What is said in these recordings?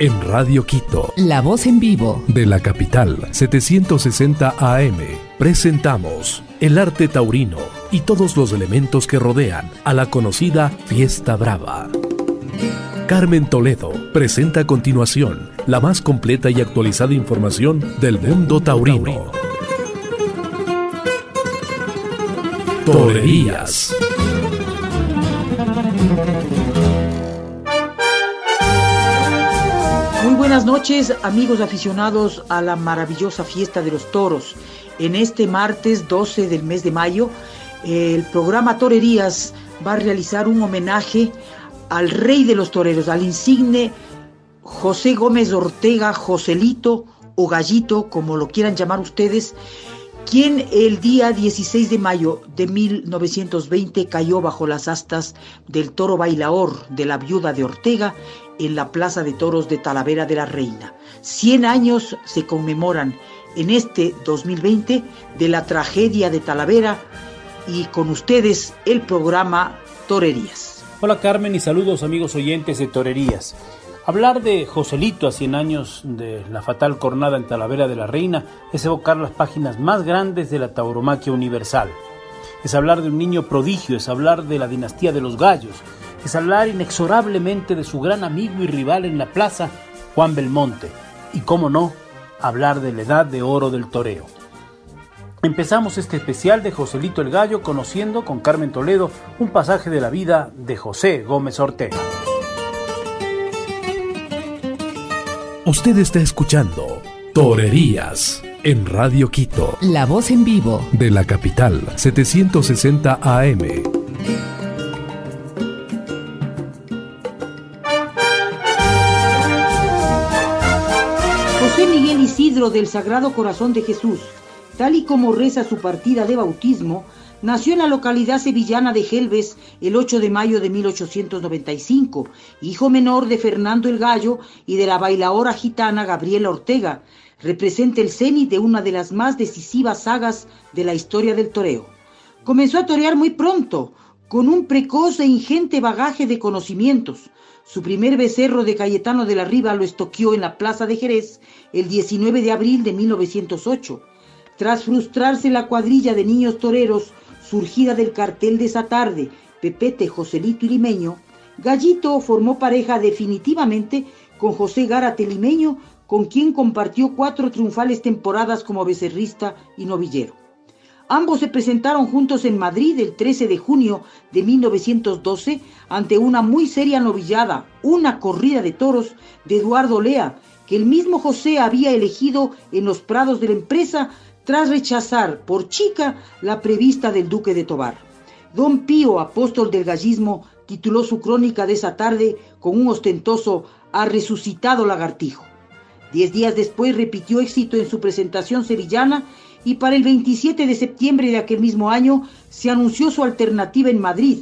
en Radio Quito. La voz en vivo. De la capital, 760 AM. Presentamos el arte taurino y todos los elementos que rodean a la conocida Fiesta Brava. Carmen Toledo presenta a continuación la más completa y actualizada información del mundo taurino. Torerías. Buenas noches, amigos aficionados a la maravillosa fiesta de los toros. En este martes 12 del mes de mayo, el programa Torerías va a realizar un homenaje al rey de los toreros, al insigne José Gómez Ortega, Joselito o Gallito, como lo quieran llamar ustedes, quien el día 16 de mayo de 1920 cayó bajo las astas del toro bailaor de la viuda de Ortega en la Plaza de Toros de Talavera de la Reina. 100 años se conmemoran en este 2020 de la tragedia de Talavera y con ustedes el programa Torerías. Hola Carmen y saludos amigos oyentes de Torerías. Hablar de Joselito a 100 años de la fatal cornada en Talavera de la Reina es evocar las páginas más grandes de la tauromaquia universal. Es hablar de un niño prodigio, es hablar de la dinastía de los gallos, es hablar inexorablemente de su gran amigo y rival en la plaza, Juan Belmonte, y cómo no, hablar de la edad de oro del toreo. Empezamos este especial de Joselito el Gallo conociendo con Carmen Toledo un pasaje de la vida de José Gómez Ortega. Usted está escuchando Torerías en Radio Quito. La voz en vivo. De la capital, 760 AM. José Miguel Isidro del Sagrado Corazón de Jesús, tal y como reza su partida de bautismo, nació en la localidad sevillana de Gelbes el 8 de mayo de 1895, hijo menor de Fernando el Gallo y de la bailaora gitana Gabriela Ortega. Representa el cenit de una de las más decisivas sagas de la historia del toreo. Comenzó a torear muy pronto, con un precoz e ingente bagaje de conocimientos. Su primer becerro de Cayetano de la Riva lo estoqueó en la Plaza de Jerez el 19 de abril de 1908. Tras frustrarse la cuadrilla de niños toreros surgida del cartel de esa tarde, Pepete, Joselito y Limeño, Gallito formó pareja definitivamente con José Gárate Limeño, con quien compartió cuatro triunfales temporadas como becerrista y novillero. Ambos se presentaron juntos en Madrid el 13 de junio de 1912 ante una muy seria novillada, una corrida de toros de Eduardo Lea, que el mismo José había elegido en los prados de la empresa tras rechazar por chica la prevista del duque de Tobar. Don Pío, apóstol del gallismo, tituló su crónica de esa tarde con un ostentoso Ha resucitado lagartijo. Diez días después repitió éxito en su presentación sevillana y para el 27 de septiembre de aquel mismo año se anunció su alternativa en Madrid.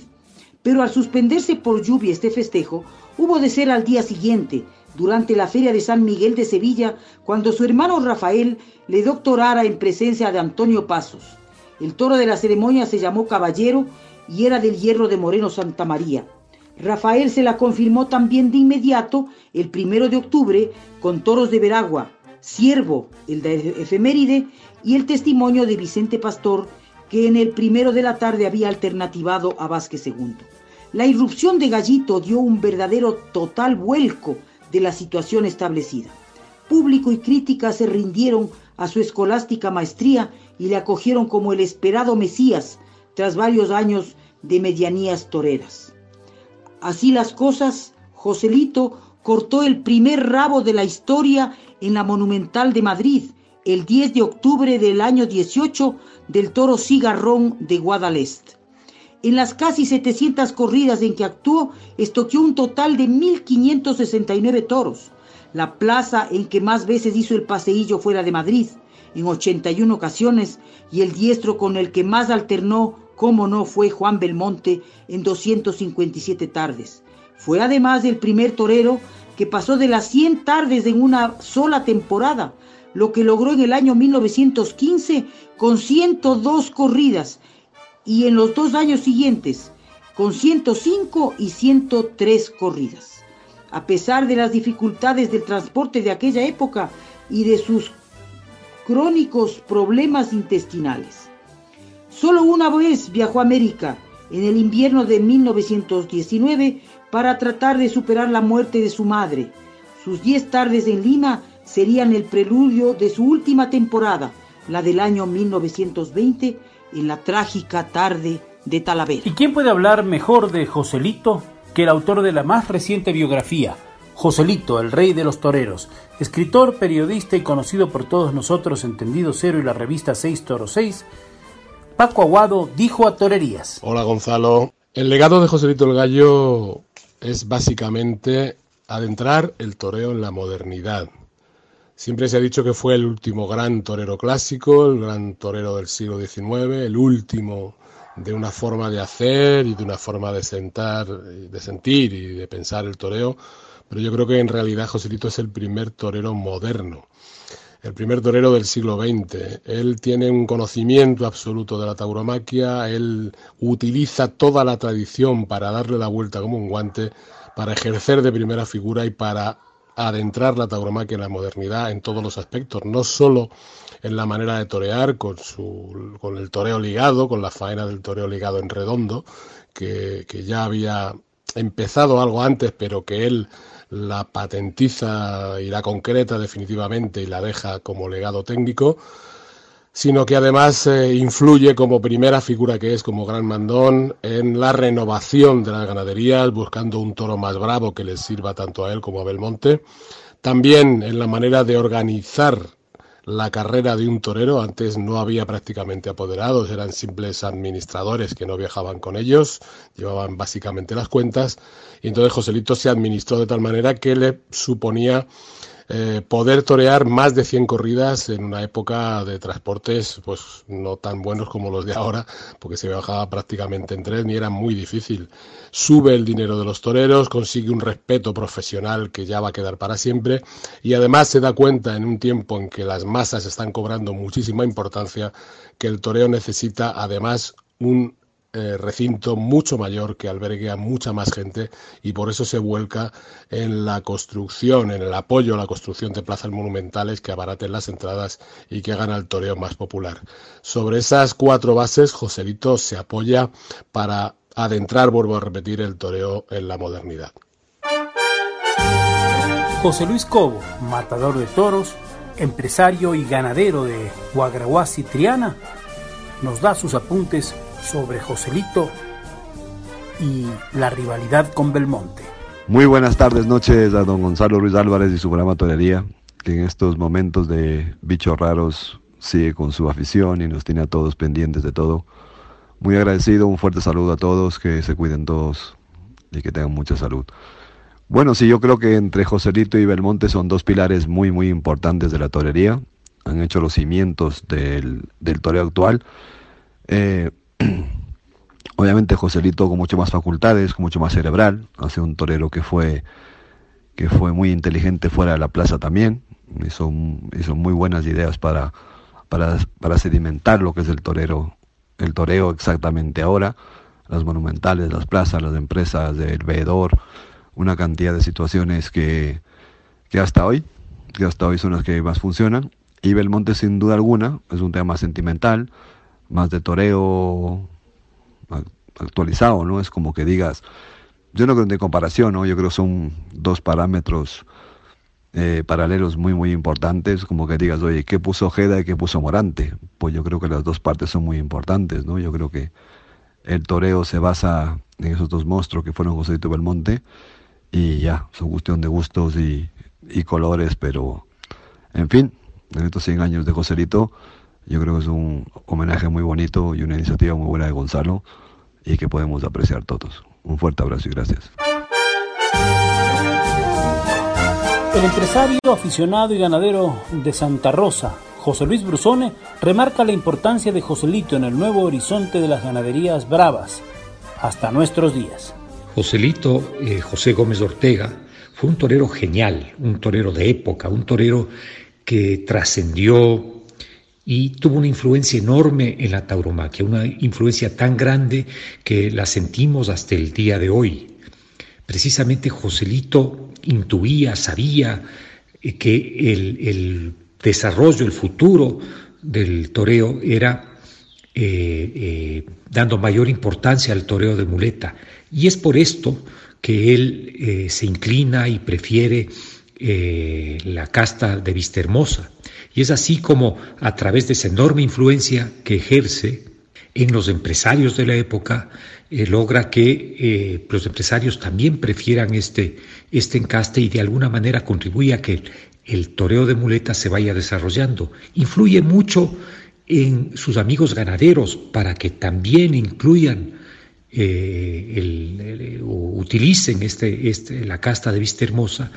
Pero al suspenderse por lluvia este festejo, hubo de ser al día siguiente, durante la Feria de San Miguel de Sevilla, cuando su hermano Rafael le doctorara en presencia de Antonio Pasos. El toro de la ceremonia se llamó Caballero y era del hierro de Moreno Santa María. Rafael se la confirmó también de inmediato el primero de octubre con toros de Veragua, Siervo, el de efeméride, y el testimonio de Vicente Pastor, que en el primero de la tarde había alternativado a Vázquez II. La irrupción de Gallito dio un verdadero total vuelco de la situación establecida. Público y crítica se rindieron a su escolástica maestría y le acogieron como el esperado Mesías tras varios años de medianías toreras. Así las cosas, Joselito cortó el primer rabo de la historia en la Monumental de Madrid, el 10 de octubre del año 18 del toro cigarrón de Guadalest. En las casi 700 corridas en que actuó, estoqueó un total de 1.569 toros. La plaza en que más veces hizo el paseillo fuera de Madrid, en 81 ocasiones, y el diestro con el que más alternó, como no, fue Juan Belmonte en 257 tardes. Fue además el primer torero que pasó de las 100 tardes en una sola temporada, lo que logró en el año 1915 con 102 corridas y en los dos años siguientes con 105 y 103 corridas. a pesar de las dificultades del transporte de aquella época y de sus crónicos problemas intestinales. Solo una vez viajó a América, en el invierno de 1919, para tratar de superar la muerte de su madre. Sus diez tardes en Lima serían el preludio de su última temporada, la del año 1920, en la trágica tarde de Talavera. ¿Y quién puede hablar mejor de Joselito que el autor de la más reciente biografía, Joselito, el rey de los toreros, escritor, periodista y conocido por todos nosotros, Entendido Cero y la revista 6 Toro 6, Paco Aguado dijo a Torerías. Hola Gonzalo. El legado de Joselito el Gallo es básicamente adentrar el toreo en la modernidad. Siempre se ha dicho que fue el último gran torero clásico, el gran torero del siglo XIX, el último de una forma de hacer y de una forma de sentar, de sentir y de pensar el toreo, pero yo creo que en realidad Joselito es el primer torero moderno, el primer torero del siglo XX. Él tiene un conocimiento absoluto de la tauromaquia, él utiliza toda la tradición para darle la vuelta como un guante, para ejercer de primera figura y para adentrar la tauromaquia en la modernidad en todos los aspectos, no solo en la manera de torear, con, su, con el toreo ligado, con la faena del toreo ligado en redondo, que, que ya había empezado algo antes, pero que él la patentiza y la concreta definitivamente y la deja como legado técnico, sino que además eh, influye como primera figura que es como gran mandón en la renovación de las ganaderías, buscando un toro más bravo que les sirva tanto a él como a Belmonte, también en la manera de organizar la carrera de un torero. Antes no había prácticamente apoderados, eran simples administradores que no viajaban con ellos, llevaban básicamente las cuentas. Y entonces Joselito se administró de tal manera que le suponía eh, poder torear más de 100 corridas en una época de transportes pues no tan buenos como los de ahora, porque se viajaba prácticamente en tren y era muy difícil. Sube el dinero de los toreros, consigue un respeto profesional que ya va a quedar para siempre y además se da cuenta en un tiempo en que las masas están cobrando muchísima importancia que el toreo necesita además un eh, recinto mucho mayor que albergue a mucha más gente y por eso se vuelca en la construcción, en el apoyo a la construcción de plazas monumentales que abaraten las entradas y que hagan al toreo más popular. Sobre esas cuatro bases, Joselito se apoya para adentrar, vuelvo a repetir, el toreo en la modernidad. José Luis Cobo, matador de toros, empresario y ganadero de Guagrahuasi Triana, nos da sus apuntes sobre Joselito y la rivalidad con Belmonte. Muy buenas tardes, noches a don Gonzalo Ruiz Álvarez y su programa Torería, que en estos momentos de bichos raros sigue con su afición y nos tiene a todos pendientes de todo. Muy agradecido, un fuerte saludo a todos, que se cuiden todos y que tengan mucha salud. Bueno, sí, yo creo que entre Joselito y Belmonte son dos pilares muy, muy importantes de la torería. Han hecho los cimientos del, del toreo actual. Eh, Obviamente Joselito con mucho más facultades, con mucho más cerebral, hace un torero que fue, que fue muy inteligente fuera de la plaza también, hizo, hizo muy buenas ideas para, para, para sedimentar lo que es el torero, el toreo exactamente ahora, las monumentales, las plazas, las empresas, el veedor, una cantidad de situaciones que, que hasta hoy, que hasta hoy son las que más funcionan. Y Belmonte sin duda alguna es un tema sentimental, más de toreo actualizado, ¿no? Es como que digas, yo no creo de comparación, ¿no? Yo creo son dos parámetros eh, paralelos muy, muy importantes, como que digas, oye, ¿qué puso Ojeda y qué puso Morante? Pues yo creo que las dos partes son muy importantes, ¿no? Yo creo que el toreo se basa en esos dos monstruos que fueron José Belmonte y ya, son cuestión de gustos y, y colores, pero en fin, en estos 100 años de Joselito, yo creo que es un homenaje muy bonito y una iniciativa muy buena de Gonzalo y que podemos apreciar todos. Un fuerte abrazo y gracias. El empresario, aficionado y ganadero de Santa Rosa, José Luis Brusone, remarca la importancia de Joselito en el nuevo horizonte de las ganaderías bravas hasta nuestros días. Joselito eh, José Gómez Ortega fue un torero genial, un torero de época, un torero que trascendió y tuvo una influencia enorme en la tauromaquia, una influencia tan grande que la sentimos hasta el día de hoy. Precisamente Joselito intuía, sabía eh, que el, desarrollo, el futuro del toreo era eh, eh, dando mayor importancia al toreo de muleta. Y es por esto que él se inclina y prefiere la casta de Vista Hermosa. Y es así como a través de esa enorme influencia que ejerce en los empresarios de la época, eh, logra que eh, los empresarios también prefieran este, este encaste y de alguna manera contribuye a que el toreo de muletas se vaya desarrollando. Influye mucho en sus amigos ganaderos para que también incluyan eh, o utilicen este, este, la casta de vista hermosa,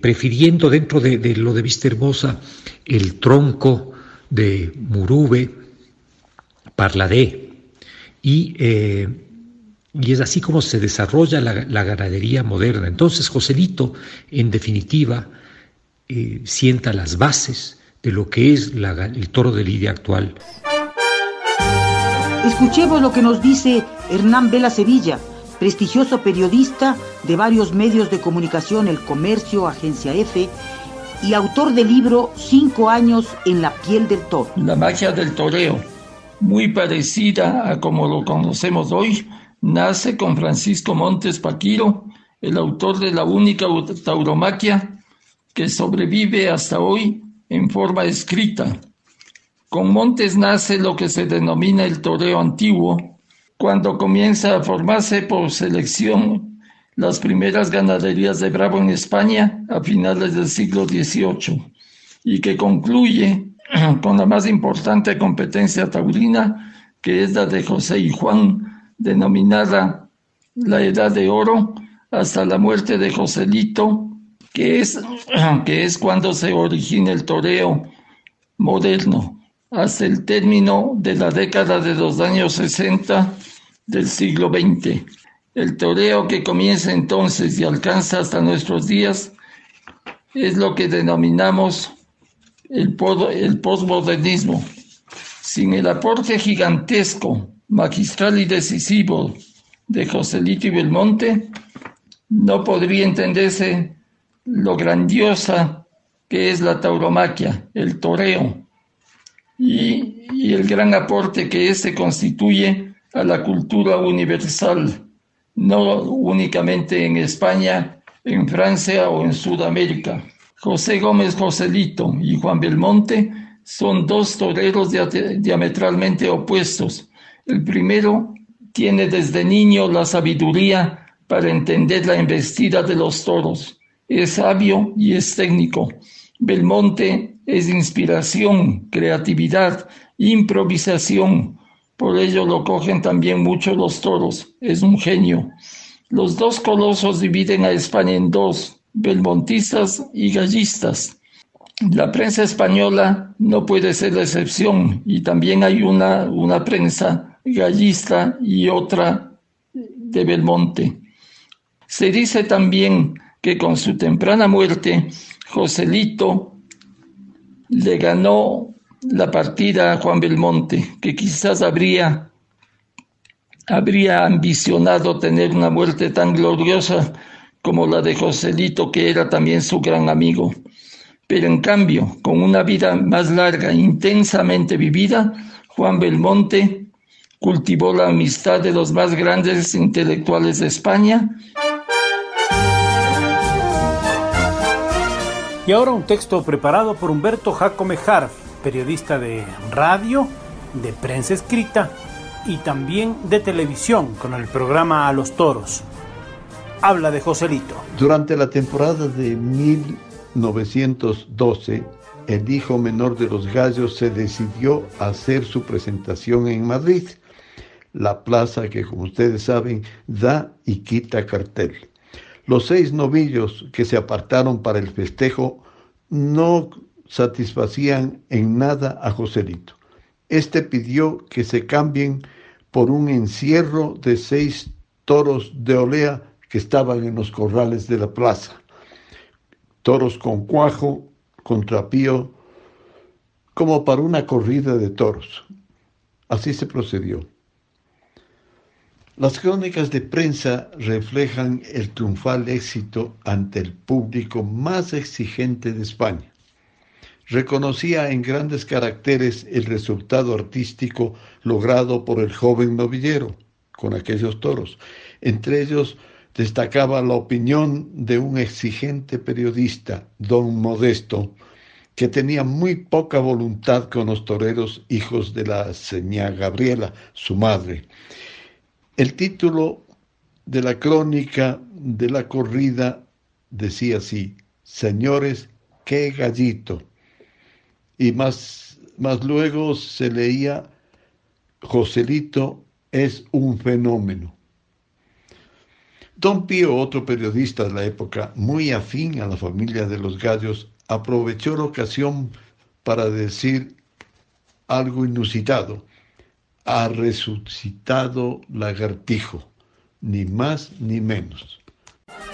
prefiriendo dentro de, lo de vista hermosa el tronco de murube, parladé y y es así como se desarrolla la, ganadería moderna. Entonces Joselito, en definitiva, eh, sienta las bases de lo que es el toro de lidia actual. Escuchemos lo que nos dice Hernán Vela Sevilla, prestigioso periodista de varios medios de comunicación, El Comercio, Agencia F, y autor del libro Cinco años en la piel del toro. La magia del toreo, muy parecida a como lo conocemos hoy, nace con Francisco Montes Paquiro, el autor de la única tauromaquia que sobrevive hasta hoy en forma escrita. Con Montes nace lo que se denomina el toreo antiguo, cuando comienza a formarse por selección las primeras ganaderías de Bravo en España a finales del siglo XVIII y que concluye con la más importante competencia taurina, que es la de José y Juan, denominada la Edad de Oro, hasta la muerte de Joselito, que es, que es cuando se origina el toreo moderno, hasta el término de la década de los años 60 del siglo XX. El toreo que comienza entonces y alcanza hasta nuestros días es lo que denominamos el, el postmodernismo. Sin el aporte gigantesco magistral y decisivo de Joselito y Belmonte, no podría entenderse lo grandiosa que es la tauromaquia, el toreo, y, y el gran aporte que éste constituye a la cultura universal, no únicamente en España, en Francia o en Sudamérica. José Gómez Joselito y Juan Belmonte son dos toreros diametralmente opuestos, el primero tiene desde niño la sabiduría para entender la embestida de los toros. Es sabio y es técnico. Belmonte es inspiración, creatividad, improvisación. Por ello lo cogen también mucho los toros. Es un genio. Los dos colosos dividen a España en dos, belmontistas y gallistas. La prensa española no puede ser la excepción y también hay una, una prensa gallista y otra de Belmonte. Se dice también que con su temprana muerte, Joselito le ganó la partida a Juan Belmonte, que quizás habría, habría ambicionado tener una muerte tan gloriosa como la de Joselito, que era también su gran amigo. Pero en cambio, con una vida más larga, intensamente vivida, Juan Belmonte cultivó la amistad de los más grandes intelectuales de España. Y ahora un texto preparado por Humberto Jacome Harf, periodista de radio, de prensa escrita y también de televisión con el programa A los Toros. Habla de Joselito. Durante la temporada de 1912, el hijo menor de los gallos se decidió a hacer su presentación en Madrid la plaza que, como ustedes saben, da y quita cartel. Los seis novillos que se apartaron para el festejo no satisfacían en nada a Joselito. Este pidió que se cambien por un encierro de seis toros de olea que estaban en los corrales de la plaza. Toros con cuajo, con trapío, como para una corrida de toros. Así se procedió. Las crónicas de prensa reflejan el triunfal éxito ante el público más exigente de España. Reconocía en grandes caracteres el resultado artístico logrado por el joven novillero con aquellos toros. Entre ellos destacaba la opinión de un exigente periodista, don Modesto, que tenía muy poca voluntad con los toreros hijos de la señora Gabriela, su madre el título de la crónica de la corrida decía así, señores, qué gallito. Y más, más luego se leía, Joselito es un fenómeno. Don Pío, otro periodista de la época, muy afín a la familia de los gallos, aprovechó la ocasión para decir algo inusitado ha resucitado lagartijo, ni más ni menos.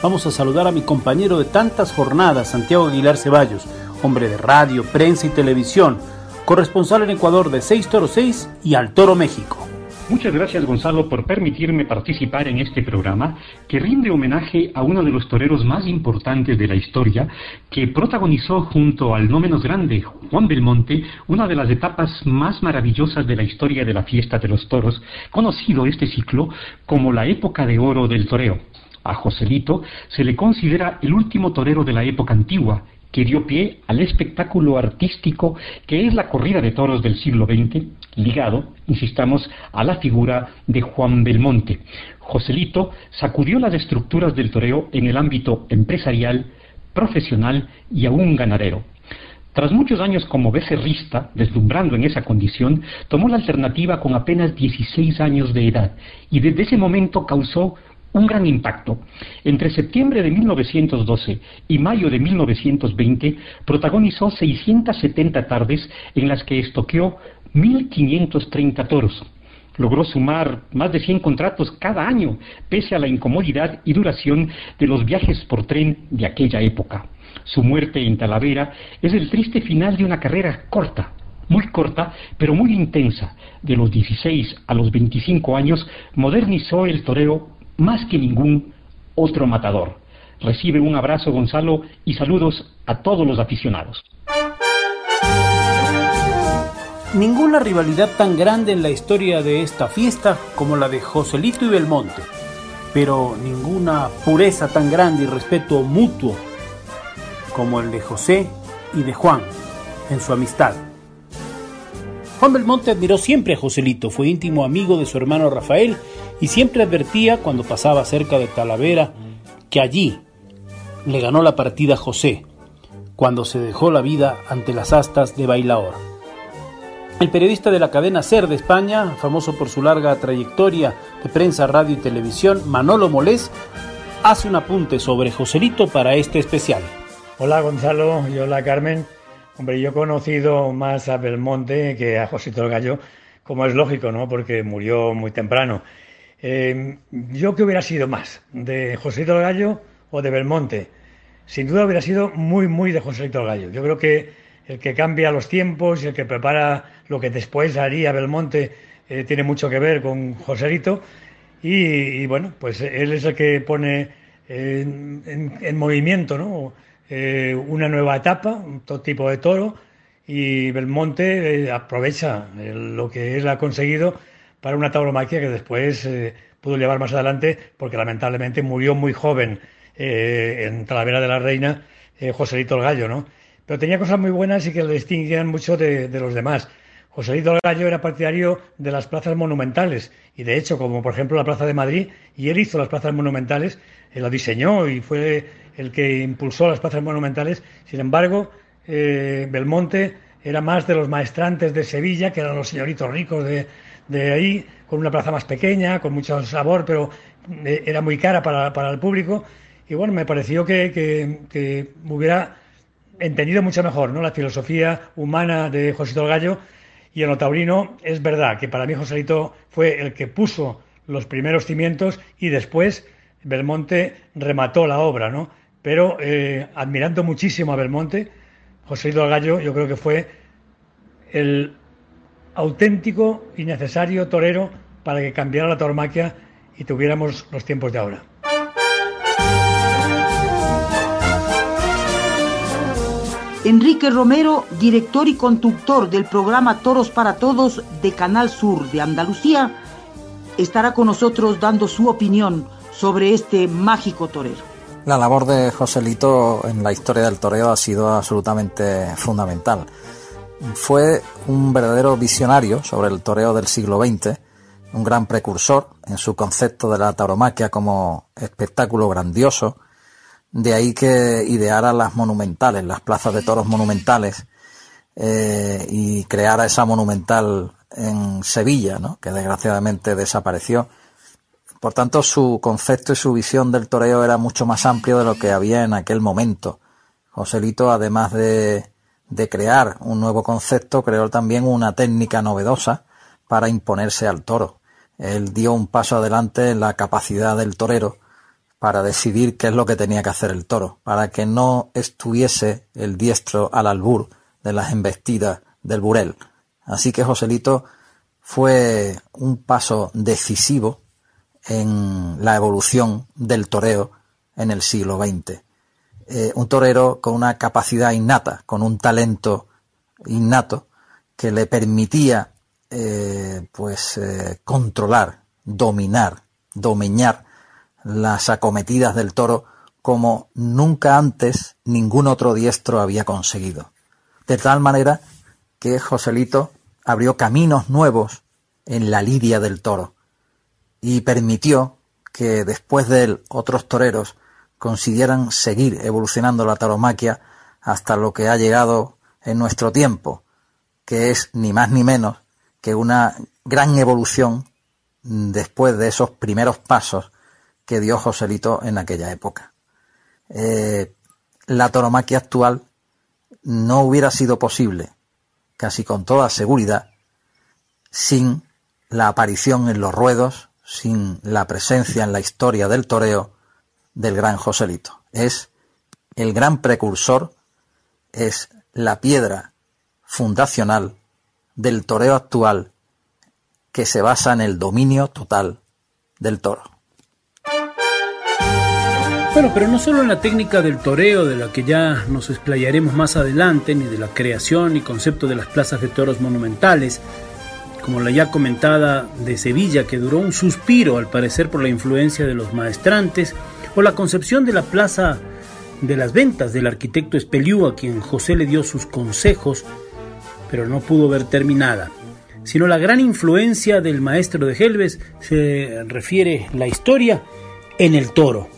Vamos a saludar a mi compañero de tantas jornadas, Santiago Aguilar Ceballos, hombre de radio, prensa y televisión, corresponsal en Ecuador de 6 Toro 6 y Al Toro México. Muchas gracias Gonzalo por permitirme participar en este programa que rinde homenaje a uno de los toreros más importantes de la historia que protagonizó junto al no menos grande Juan Belmonte una de las etapas más maravillosas de la historia de la fiesta de los toros, conocido este ciclo como la época de oro del toreo. A Joselito se le considera el último torero de la época antigua que dio pie al espectáculo artístico que es la corrida de toros del siglo XX, ligado, insistamos, a la figura de Juan Belmonte. Joselito sacudió las estructuras del toreo en el ámbito empresarial, profesional y aún ganadero. Tras muchos años como becerrista, deslumbrando en esa condición, tomó la alternativa con apenas 16 años de edad y desde ese momento causó un gran impacto. Entre septiembre de 1912 y mayo de 1920 protagonizó 670 tardes en las que estoqueó 1.530 toros. Logró sumar más de 100 contratos cada año, pese a la incomodidad y duración de los viajes por tren de aquella época. Su muerte en Talavera es el triste final de una carrera corta, muy corta, pero muy intensa. De los 16 a los 25 años, modernizó el toreo más que ningún otro matador. Recibe un abrazo Gonzalo y saludos a todos los aficionados. Ninguna rivalidad tan grande en la historia de esta fiesta como la de Joselito y Belmonte, pero ninguna pureza tan grande y respeto mutuo como el de José y de Juan en su amistad. Juan Belmonte admiró siempre a Joselito, fue íntimo amigo de su hermano Rafael y siempre advertía cuando pasaba cerca de Talavera que allí le ganó la partida José, cuando se dejó la vida ante las astas de Bailaor. El periodista de la cadena SER de España, famoso por su larga trayectoria de prensa, radio y televisión, Manolo Molés, hace un apunte sobre Joselito para este especial. Hola Gonzalo y hola Carmen. Hombre, yo he conocido más a Belmonte que a Josito el Gallo, como es lógico, ¿no? Porque murió muy temprano. Eh, yo que hubiera sido más, de Joselito el Gallo o de Belmonte. Sin duda hubiera sido muy, muy de Joselito el Gallo. Yo creo que el que cambia los tiempos y el que prepara lo que después haría Belmonte eh, tiene mucho que ver con Joselito. Y, bueno, pues él es el que pone en, movimiento ¿no? Eh, una nueva etapa, todo tipo de toro. Y Belmonte aprovecha lo que él ha conseguido para una tauromaquia que después eh, pudo llevar más adelante porque lamentablemente murió muy joven eh, en Talavera de la Reina eh, Joselito el Gallo, ¿no? Pero tenía cosas muy buenas y que le distinguían mucho de, los demás. Joselito el Gallo era partidario de las plazas monumentales y de hecho, como por ejemplo la Plaza de Madrid, y él hizo las plazas monumentales, él lo diseñó y fue el que impulsó las plazas monumentales. Sin embargo, Belmonte era más de los maestrantes de Sevilla, que eran los señoritos ricos de, de ahí, con una plaza más pequeña, con mucho sabor, pero eh, era muy cara para, el público. Y bueno, me pareció que, que, hubiera entendido mucho mejor ¿no? la filosofía humana de Josito el Gallo. Y en lo es verdad que para mí Joselito fue el que puso los primeros cimientos y después Belmonte remató la obra, ¿no? Pero eh, admirando muchísimo a Belmonte, Joselito el Gallo yo creo que fue el auténtico y necesario torero para que cambiara la tauromaquia y tuviéramos los tiempos de ahora. Enrique Romero, director y conductor del programa Toros para Todos de Canal Sur de Andalucía, estará con nosotros dando su opinión sobre este mágico torero. La labor de Joselito en la historia del toreo ha sido absolutamente fundamental. Fue un verdadero visionario sobre el toreo del siglo XX, un gran precursor en su concepto de la tauromaquia como espectáculo grandioso, de ahí que ideara las monumentales, las plazas de toros monumentales, eh, y creara esa monumental en Sevilla, ¿no? que desgraciadamente desapareció. Por tanto, su concepto y su visión del toreo era mucho más amplio de lo que había en aquel momento. Joselito, además de, de crear un nuevo concepto, creó también una técnica novedosa para imponerse al toro. Él dio un paso adelante en la capacidad del torero para decidir qué es lo que tenía que hacer el toro, para que no estuviese el diestro al albur de las embestidas del burel. Así que Joselito fue un paso decisivo en la evolución del toreo en el siglo XX. Eh, un torero con una capacidad innata, con un talento innato que le permitía eh, pues eh, controlar, dominar, domeñar las acometidas del toro como nunca antes ningún otro diestro había conseguido. De tal manera que Joselito abrió caminos nuevos en la lidia del toro y permitió que después de él otros toreros consiguieran seguir evolucionando la tauromaquia hasta lo que ha llegado en nuestro tiempo, que es ni más ni menos que una gran evolución después de esos primeros pasos que dio Joselito en aquella época. Eh, la toromaquia actual no hubiera sido posible, casi con toda seguridad, sin la aparición en los ruedos, sin la presencia en la historia del toreo del gran Joselito. Es el gran precursor, es la piedra fundacional del toreo actual que se basa en el dominio total del toro. Bueno, pero no solo en la técnica del toreo, de la que ya nos explayaremos más adelante, ni de la creación y concepto de las plazas de toros monumentales, como la ya comentada de Sevilla, que duró un suspiro al parecer por la influencia de los maestrantes, o la concepción de la plaza de las ventas del arquitecto Espeliú, a quien José le dio sus consejos, pero no pudo ver terminada, sino la gran influencia del maestro de Helves se refiere la historia en el toro.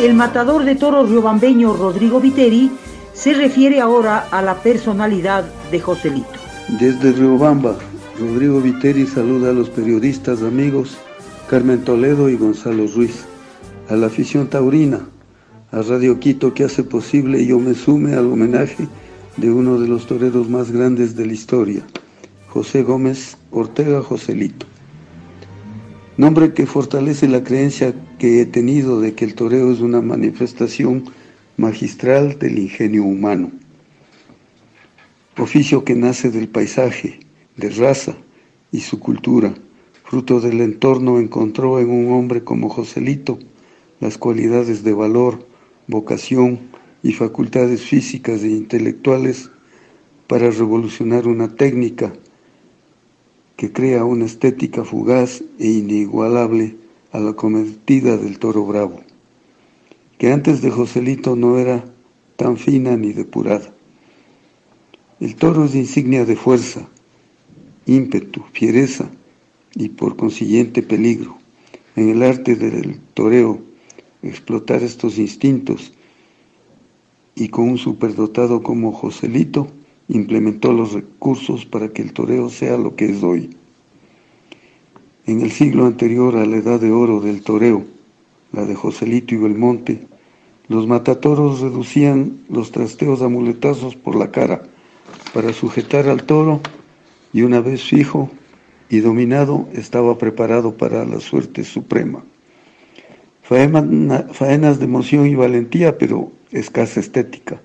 El matador de toros riobambeño Rodrigo Viteri se refiere ahora a la personalidad de Joselito. Desde Riobamba, Rodrigo Viteri saluda a los periodistas amigos Carmen Toledo y Gonzalo Ruiz, a la afición taurina, a Radio Quito que hace posible yo me sume al homenaje de uno de los toreros más grandes de la historia, José Gómez Ortega Joselito. Nombre que fortalece la creencia que he tenido de que el toreo es una manifestación magistral del ingenio humano, oficio que nace del paisaje, de raza y su cultura, fruto del entorno encontró en un hombre como Joselito las cualidades de valor, vocación y facultades físicas e intelectuales para revolucionar una técnica que crea una estética fugaz e inigualable a la cometida del toro bravo, que antes de Joselito no era tan fina ni depurada. El toro es insignia de fuerza, ímpetu, fiereza y por consiguiente peligro. En el arte del toreo, explotar estos instintos y con un superdotado como Joselito, implementó los recursos para que el toreo sea lo que es hoy. En el siglo anterior a la edad de oro del toreo, la de Joselito y Belmonte, los matatoros reducían los trasteos a muletazos por la cara para sujetar al toro y una vez fijo y dominado estaba preparado para la suerte suprema. faenas de emoción y valentía, pero escasa estética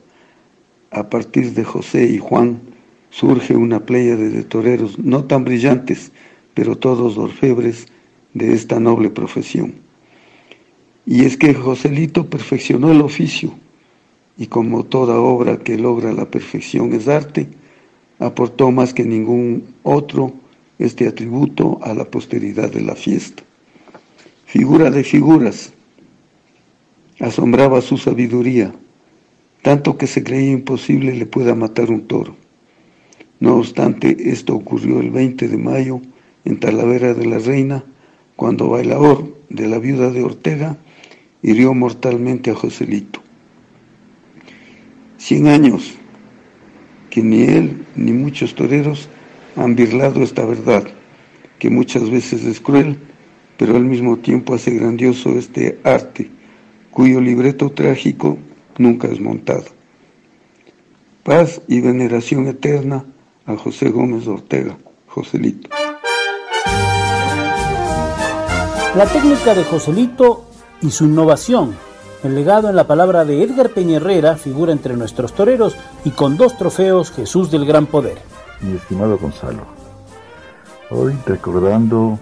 a partir de José y Juan, surge una playa de toreros no tan brillantes, pero todos orfebres de esta noble profesión. Y es que Joselito perfeccionó el oficio, y como toda obra que logra la perfección es arte, aportó más que ningún otro este atributo a la posteridad de la fiesta. Figura de figuras, asombraba su sabiduría, tanto que se creía imposible le pueda matar un toro. No obstante, esto ocurrió el 20 de mayo en Talavera de la Reina, cuando Bailaor, de la viuda de Ortega, hirió mortalmente a Joselito. Cien años que ni él ni muchos toreros han birlado esta verdad, que muchas veces es cruel, pero al mismo tiempo hace grandioso este arte, cuyo libreto trágico nunca es montado. Paz y veneración eterna a José Gómez Ortega, Joselito. La técnica de Joselito y su innovación, el legado en la palabra de Edgar Peña Herrera, figura entre nuestros toreros y con dos trofeos Jesús del Gran Poder. Mi estimado Gonzalo, hoy recordando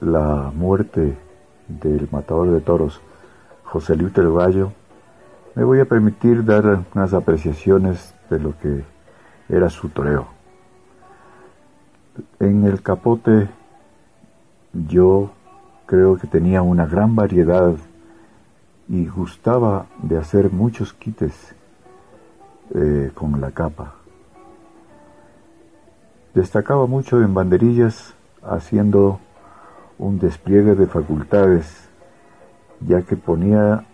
la muerte del matador de toros, Joselito el Gallo, me voy a permitir dar unas apreciaciones de lo que era su toreo. En el capote yo creo que tenía una gran variedad y gustaba de hacer muchos quites eh, con la capa. Destacaba mucho en banderillas haciendo un despliegue de facultades, ya que ponía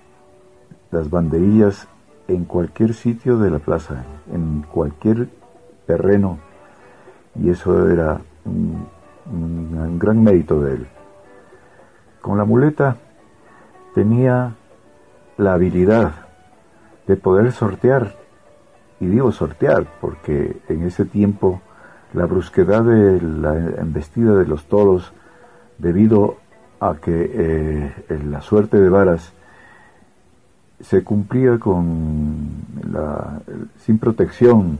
las banderillas en cualquier sitio de la plaza, en cualquier terreno y eso era un, gran mérito de él. Con la muleta tenía la habilidad de poder sortear, y digo sortear porque en ese tiempo la brusquedad de la embestida de los toros, debido a que eh, la suerte de varas se cumplía con la, sin protección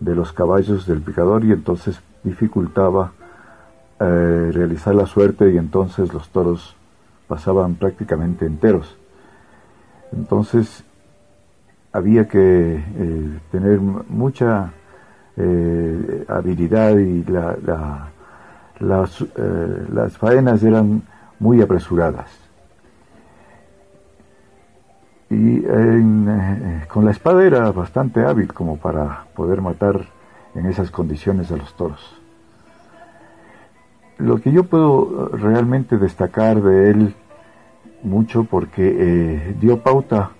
de los caballos del picador y entonces dificultaba eh, realizar la suerte y entonces los toros pasaban prácticamente enteros. Entonces había que eh, tener mucha eh, habilidad y las, las faenas eran muy apresuradas. Y eh, con la espada era bastante hábil como para poder matar en esas condiciones a los toros. Lo que yo puedo realmente destacar de él mucho porque eh, dio pauta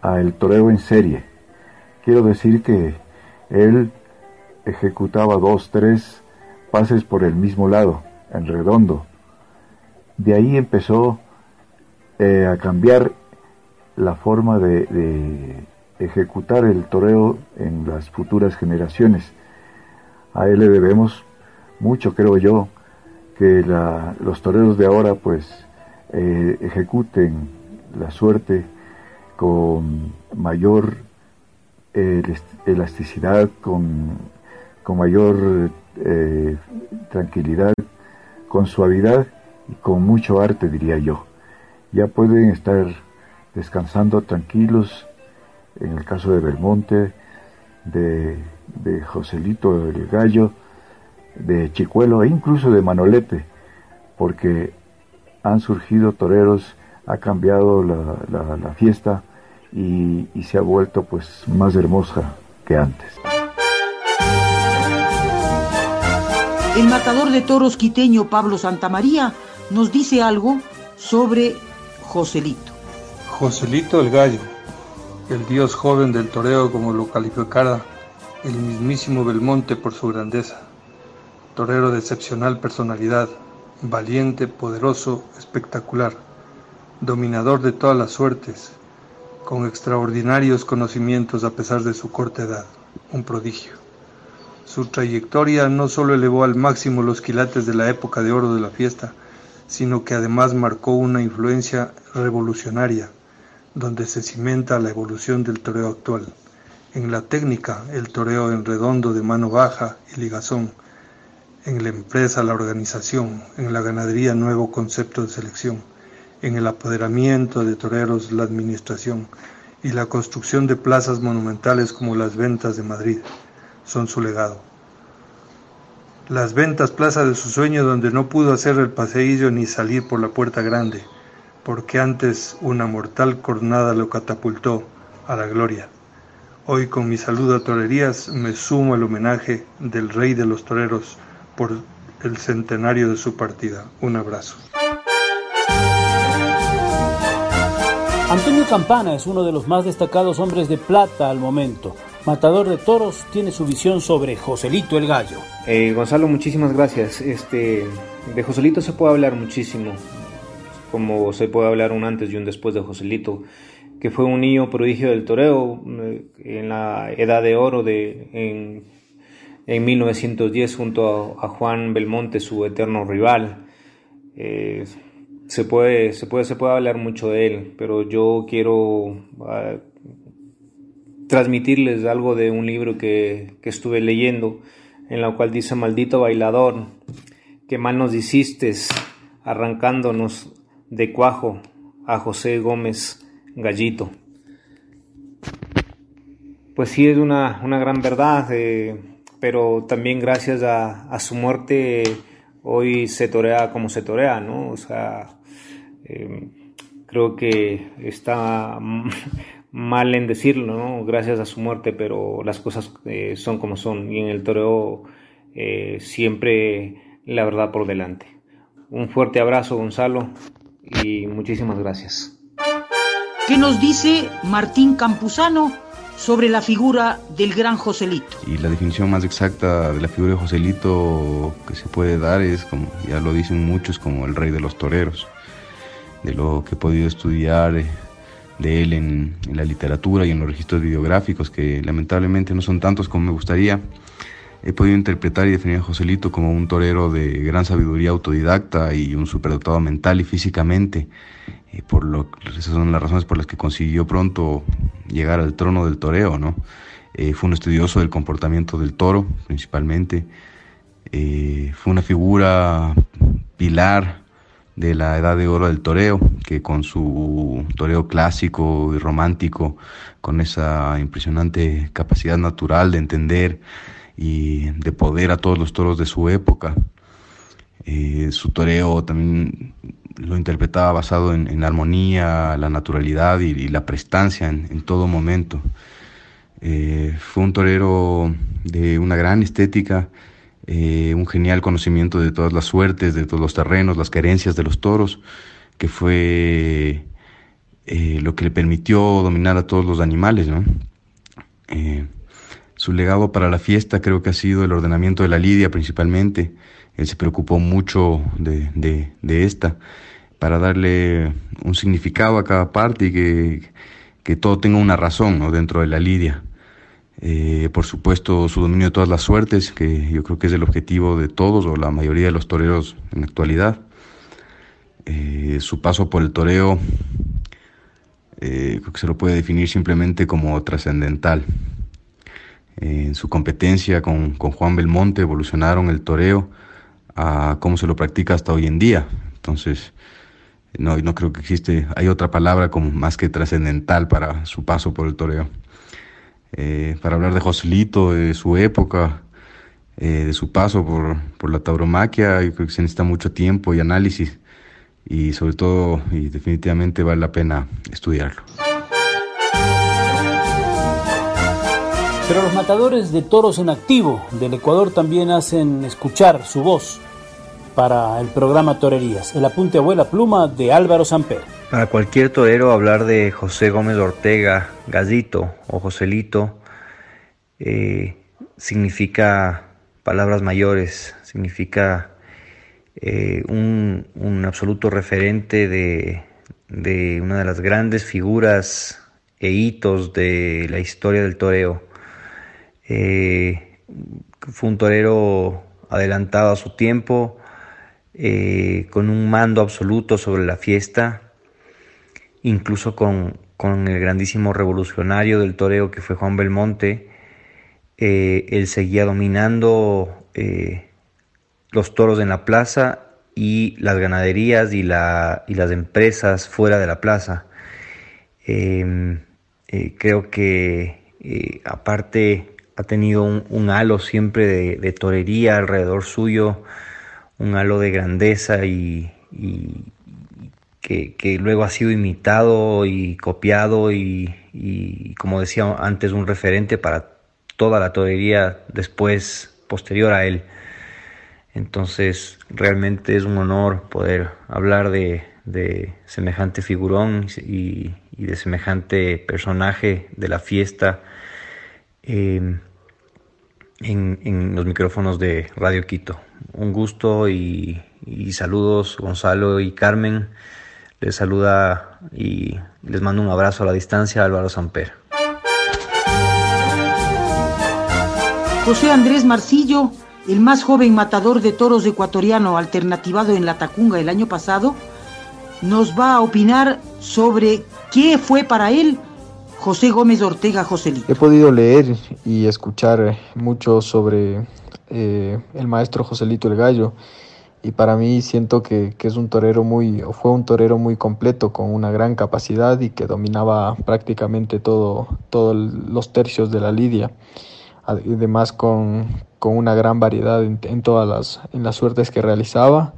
al toreo en serie. Quiero decir que él ejecutaba dos, tres pases por el mismo lado, en redondo. De ahí empezó eh, a cambiar la forma de, ejecutar el toreo en las futuras generaciones. A él le debemos mucho, creo yo, que los toreros de ahora pues eh, ejecuten la suerte con mayor elasticidad, con, con mayor eh, tranquilidad, con suavidad y con mucho arte, diría yo. Ya pueden estar descansando tranquilos, en el caso de Belmonte, de, Joselito el Gallo, de Chicuelo e incluso de Manolete, porque han surgido toreros, ha cambiado la, fiesta y, y, se ha vuelto pues más hermosa que antes. El matador de toros quiteño Pablo Santamaría nos dice algo sobre Joselito. Joselito el Gallo, el dios joven del toreo como lo calificara el mismísimo Belmonte por su grandeza. Torero de excepcional personalidad, valiente, poderoso, espectacular, dominador de todas las suertes, con extraordinarios conocimientos a pesar de su corta edad, un prodigio. Su trayectoria no solo elevó al máximo los quilates de la época de oro de la fiesta, sino que además marcó una influencia revolucionaria donde se cimenta la evolución del toreo actual, En la técnica, el toreo en redondo de mano baja y ligazón. En la empresa, la organización. En la ganadería, nuevo concepto de selección. En el apoderamiento de toreros, la administración. Y la construcción de plazas monumentales como las ventas de Madrid son su legado. Las ventas plaza de su sueño donde no pudo hacer el paseillo ni salir por la puerta grande, porque antes una mortal cornada lo catapultó a la gloria. Hoy con mi saludo a Torerías me sumo al homenaje del rey de los toreros por el centenario de su partida. Un abrazo. Antonio Campana es uno de los más destacados hombres de plata al momento. Matador de Toros tiene su visión sobre Joselito el Gallo. Eh, Gonzalo, muchísimas gracias. Este, de Joselito se puede hablar muchísimo, como se puede hablar un antes y un después de Joselito, que fue un niño prodigio del toreo eh, en la edad de oro de, en, en 1910 junto a, Juan Belmonte, su eterno rival. Eh, se puede, se puede, se puede hablar mucho de él, pero yo quiero ah, transmitirles algo de un libro que, que estuve leyendo, en la cual dice, maldito bailador, que mal nos hiciste arrancándonos de cuajo a José Gómez Gallito. Pues sí, es una, una gran verdad, eh, pero también gracias a, su muerte hoy se torea como se torea, ¿no? O sea, eh, creo que está mal en decirlo, ¿no? Gracias a su muerte, pero las cosas eh, son como son y en el toreo eh, siempre la verdad por delante. Un fuerte abrazo, Gonzalo, y muchísimas gracias. ¿Qué nos dice Martín Campuzano sobre la figura del gran Joselito? Y la definición más exacta de la figura de Joselito que se puede dar es, como ya lo dicen muchos, como el rey de los toreros. De lo que he podido estudiar, eh, de él en, la literatura y en los registros videográficos, que lamentablemente no son tantos como me gustaría. He podido interpretar y definir a Joselito como un torero de gran sabiduría autodidacta y un superdotado mental y físicamente. Eh, por lo, esas son las razones por las que consiguió pronto llegar al trono del toreo. ¿no? Eh, fue un estudioso del comportamiento del toro, principalmente. Eh, fue una figura pilar de la edad de oro del toreo, que con su toreo clásico y romántico, con esa impresionante capacidad natural de entender y de poder a todos los toros de su época. Eh, su toreo también lo interpretaba basado en, la armonía, la naturalidad y, la prestancia en, todo momento. Eh, fue un torero de una gran estética, eh, un genial conocimiento de todas las suertes, de todos los terrenos, las querencias de los toros, que fue lo que le permitió dominar a todos los animales. Su legado para la fiesta creo que ha sido el ordenamiento de la lidia principalmente. Él se preocupó mucho de, esta para darle un significado a cada parte y que, que todo tenga una razón dentro de la lidia. Eh, por supuesto, su dominio de todas las suertes, que yo creo que es el objetivo de todos o la mayoría de los toreros en la actualidad. Eh, su paso por el toreo, eh, creo que se lo puede definir simplemente como trascendental. En su competencia con, con, Juan Belmonte evolucionaron el toreo a cómo se lo practica hasta hoy en día. Entonces, no, no creo que existe, hay otra palabra como más que trascendental para su paso por el toreo. Eh, para hablar de Joselito, de su época, eh, de su paso por, por la tauromaquia. Yo creo que se necesita mucho tiempo y análisis y sobre todo y definitivamente vale la pena estudiarlo. Pero los matadores de toros en activo del Ecuador también hacen escuchar su voz para el programa Torerías. El apunte abuela pluma de Álvaro Samper. Para cualquier torero hablar de José Gómez Ortega, Gallito o Joselito eh, significa palabras mayores, significa eh, un, absoluto referente de, una de las grandes figuras e hitos de la historia del toreo. Eh, fue un torero adelantado a su tiempo, con un mando absoluto sobre la fiesta, incluso con con el grandísimo revolucionario del toreo que fue Juan Belmonte, eh, él seguía dominando eh, los toros en la plaza y las ganaderías y, la, y las empresas fuera de la plaza. Eh, creo que aparte ha tenido un, halo siempre de, torería alrededor suyo, un halo de grandeza y, que, luego ha sido imitado y copiado y, como decía antes, un referente para toda la torería después, posterior a él. Entonces, realmente es un honor poder hablar de, semejante figurón y, de semejante personaje de la fiesta em, en, los micrófonos de Radio Quito. Un gusto y, y saludos Gonzalo y Carmen. Les saluda y les mando un abrazo a la distancia Álvaro Samper. José Andrés Marcillo, el más joven matador de toros ecuatoriano alternativado en la Tacunga el año pasado, nos va a opinar sobre qué fue para él José Gómez Ortega Joselito. He podido leer y escuchar mucho sobre eh, el maestro Joselito el Gallo. Y para mí siento que, es un torero muy, o fue un torero muy completo con una gran capacidad y que dominaba prácticamente todo, todos los tercios de la lidia. Además con, con una gran variedad en, todas las, en las suertes que realizaba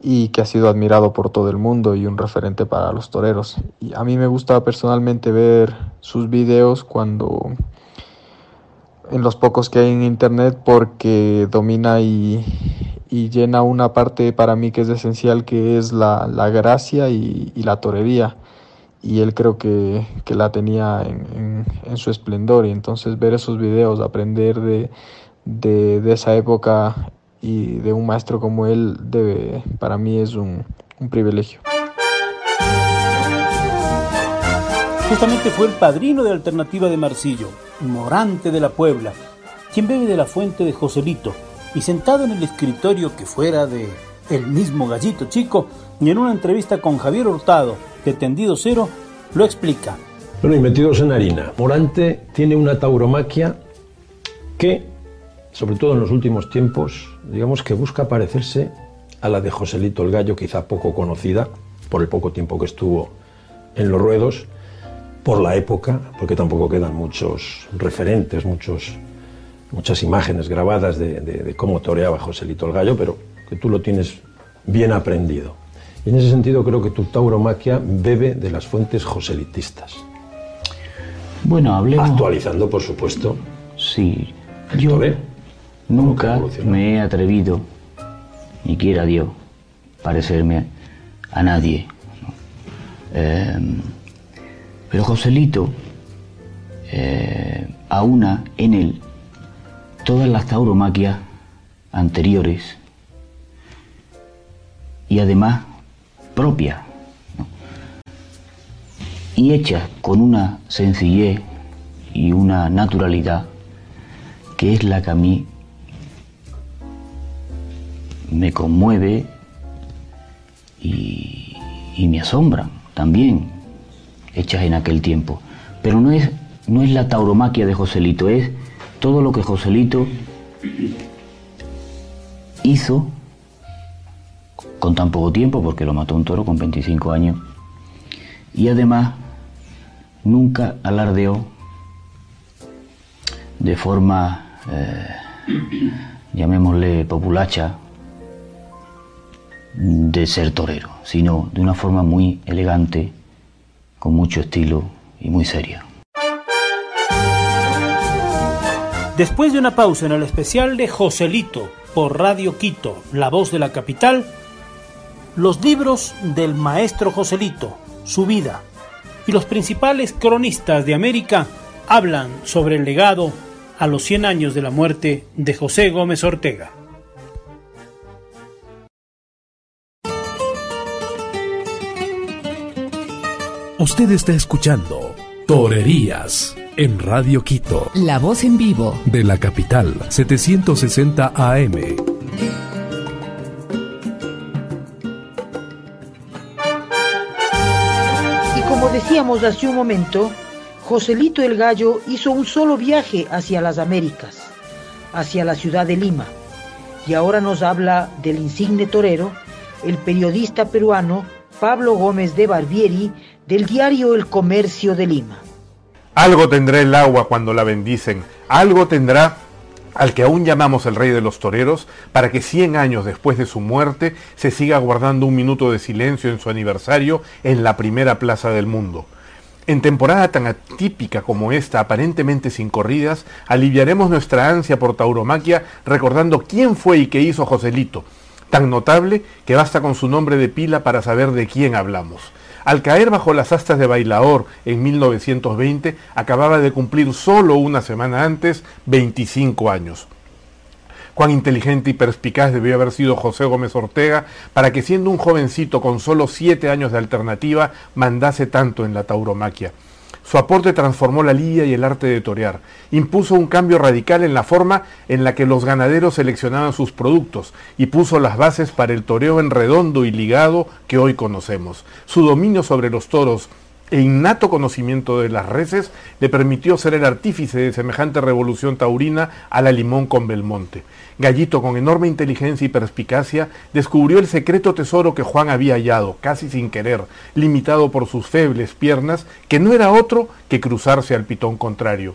y que ha sido admirado por todo el mundo y un referente para los toreros. Y a mí me gusta personalmente ver sus videos cuando en los pocos que hay en internet porque domina y, y llena una parte para mí que es esencial que es la, la gracia y, y la torería y él creo que, la tenía en, su esplendor y entonces ver esos videos, aprender de, de, esa época y de un maestro como él debe, para mí es un, un privilegio. Justamente fue el padrino de Alternativa de Marcillo, Morante de la Puebla, quien bebe de la fuente de Joselito y sentado en el escritorio que fuera de el mismo gallito chico, y en una entrevista con Javier Hurtado, de Tendido Cero, lo explica. Bueno, y metidos en harina. Morante tiene una tauromaquia que, sobre todo en los últimos tiempos, digamos que busca parecerse a la de Joselito el Gallo, quizá poco conocida por el poco tiempo que estuvo en los ruedos, por la época, porque tampoco quedan muchos referentes, muchos, muchas imágenes grabadas de, de cómo toreaba Joselito el Gallo, pero que tú lo tienes bien aprendido. Y en ese sentido creo que tu tauromaquia bebe de las fuentes joselitistas. Bueno, hablemos... Actualizando, por supuesto. Sí. Yo nunca me he atrevido, ni quiera Dios, parecerme a nadie. Em, pero Joselito eh, aúna en él todas las tauromaquias anteriores y además propia y hecha con una sencillez y una naturalidad que es la que a mí me conmueve y, me asombran también, hechas en aquel tiempo. Pero no es, no es la tauromaquia de Joselito, es todo lo que Joselito hizo con tan poco tiempo, porque lo mató un toro con 25 años, y además nunca alardeó de forma, eh, llamémosle populacha, de ser torero, sino de una forma muy elegante, con mucho estilo y muy seria. Después de una pausa en el especial de Joselito por Radio Quito, La Voz de la Capital, los libros del maestro Joselito, su vida y los principales cronistas de América hablan sobre el legado a los 100 años de la muerte de José Gómez Ortega. Usted está escuchando Torerías en Radio Quito. La voz en vivo. De la capital, 760 AM. como decíamos hace un momento, Joselito el Gallo hizo un solo viaje hacia las Américas, hacia la ciudad de Lima. Y ahora nos habla del insigne torero, el periodista peruano Pablo Gómez de Barbieri, del diario El Comercio de Lima. Algo tendrá el agua cuando la bendicen, algo tendrá al que aún llamamos el rey de los toreros, para que 100 años después de su muerte se siga guardando un minuto de silencio en su aniversario en la primera plaza del mundo. En temporada tan atípica como esta, aparentemente sin corridas, aliviaremos nuestra ansia por tauromaquia recordando quién fue y qué hizo Joselito, tan notable que basta con su nombre de pila para saber de quién hablamos. Al caer bajo las astas de Bailaor en 1920, acababa de cumplir solo una semana antes 25 años. Cuán inteligente y perspicaz debió haber sido José Gómez Ortega para que siendo un jovencito con solo siete años de alternativa mandase tanto en la tauromaquia. Su aporte transformó la lidia y el arte de torear. Impuso un cambio radical en la forma en la que los ganaderos seleccionaban sus productos y puso las bases para el toreo en redondo y ligado que hoy conocemos. Su dominio sobre los toros e innato conocimiento de las reses le permitió ser el artífice de semejante revolución taurina a la limón con Belmonte. Gallito, con enorme inteligencia y perspicacia, descubrió el secreto tesoro que Juan había hallado, casi sin querer, limitado por sus febles piernas, que no era otro que cruzarse al pitón contrario.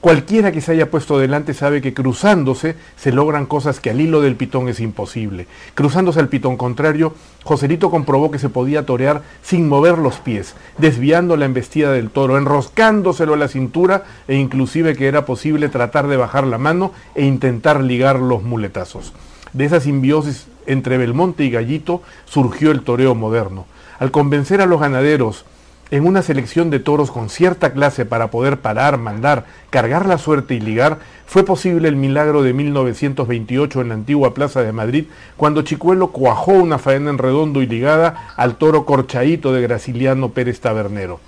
Cualquiera que se haya puesto delante sabe que cruzándose se logran cosas que al hilo del pitón es imposible. Cruzándose al pitón contrario, Joselito comprobó que se podía torear sin mover los pies, desviando la embestida del toro, enroscándoselo a la cintura e inclusive que era posible tratar de bajar la mano e intentar ligar los muletazos. De esa simbiosis entre Belmonte y Gallito surgió el toreo moderno. Al convencer a los ganaderos en una selección de toros con cierta clase para poder parar, mandar, cargar la suerte y ligar, fue posible el milagro de 1928 en la antigua Plaza de Madrid, cuando Chicuelo cuajó una faena en redondo y ligada al toro corchaíto de Graciliano Pérez Tabernero.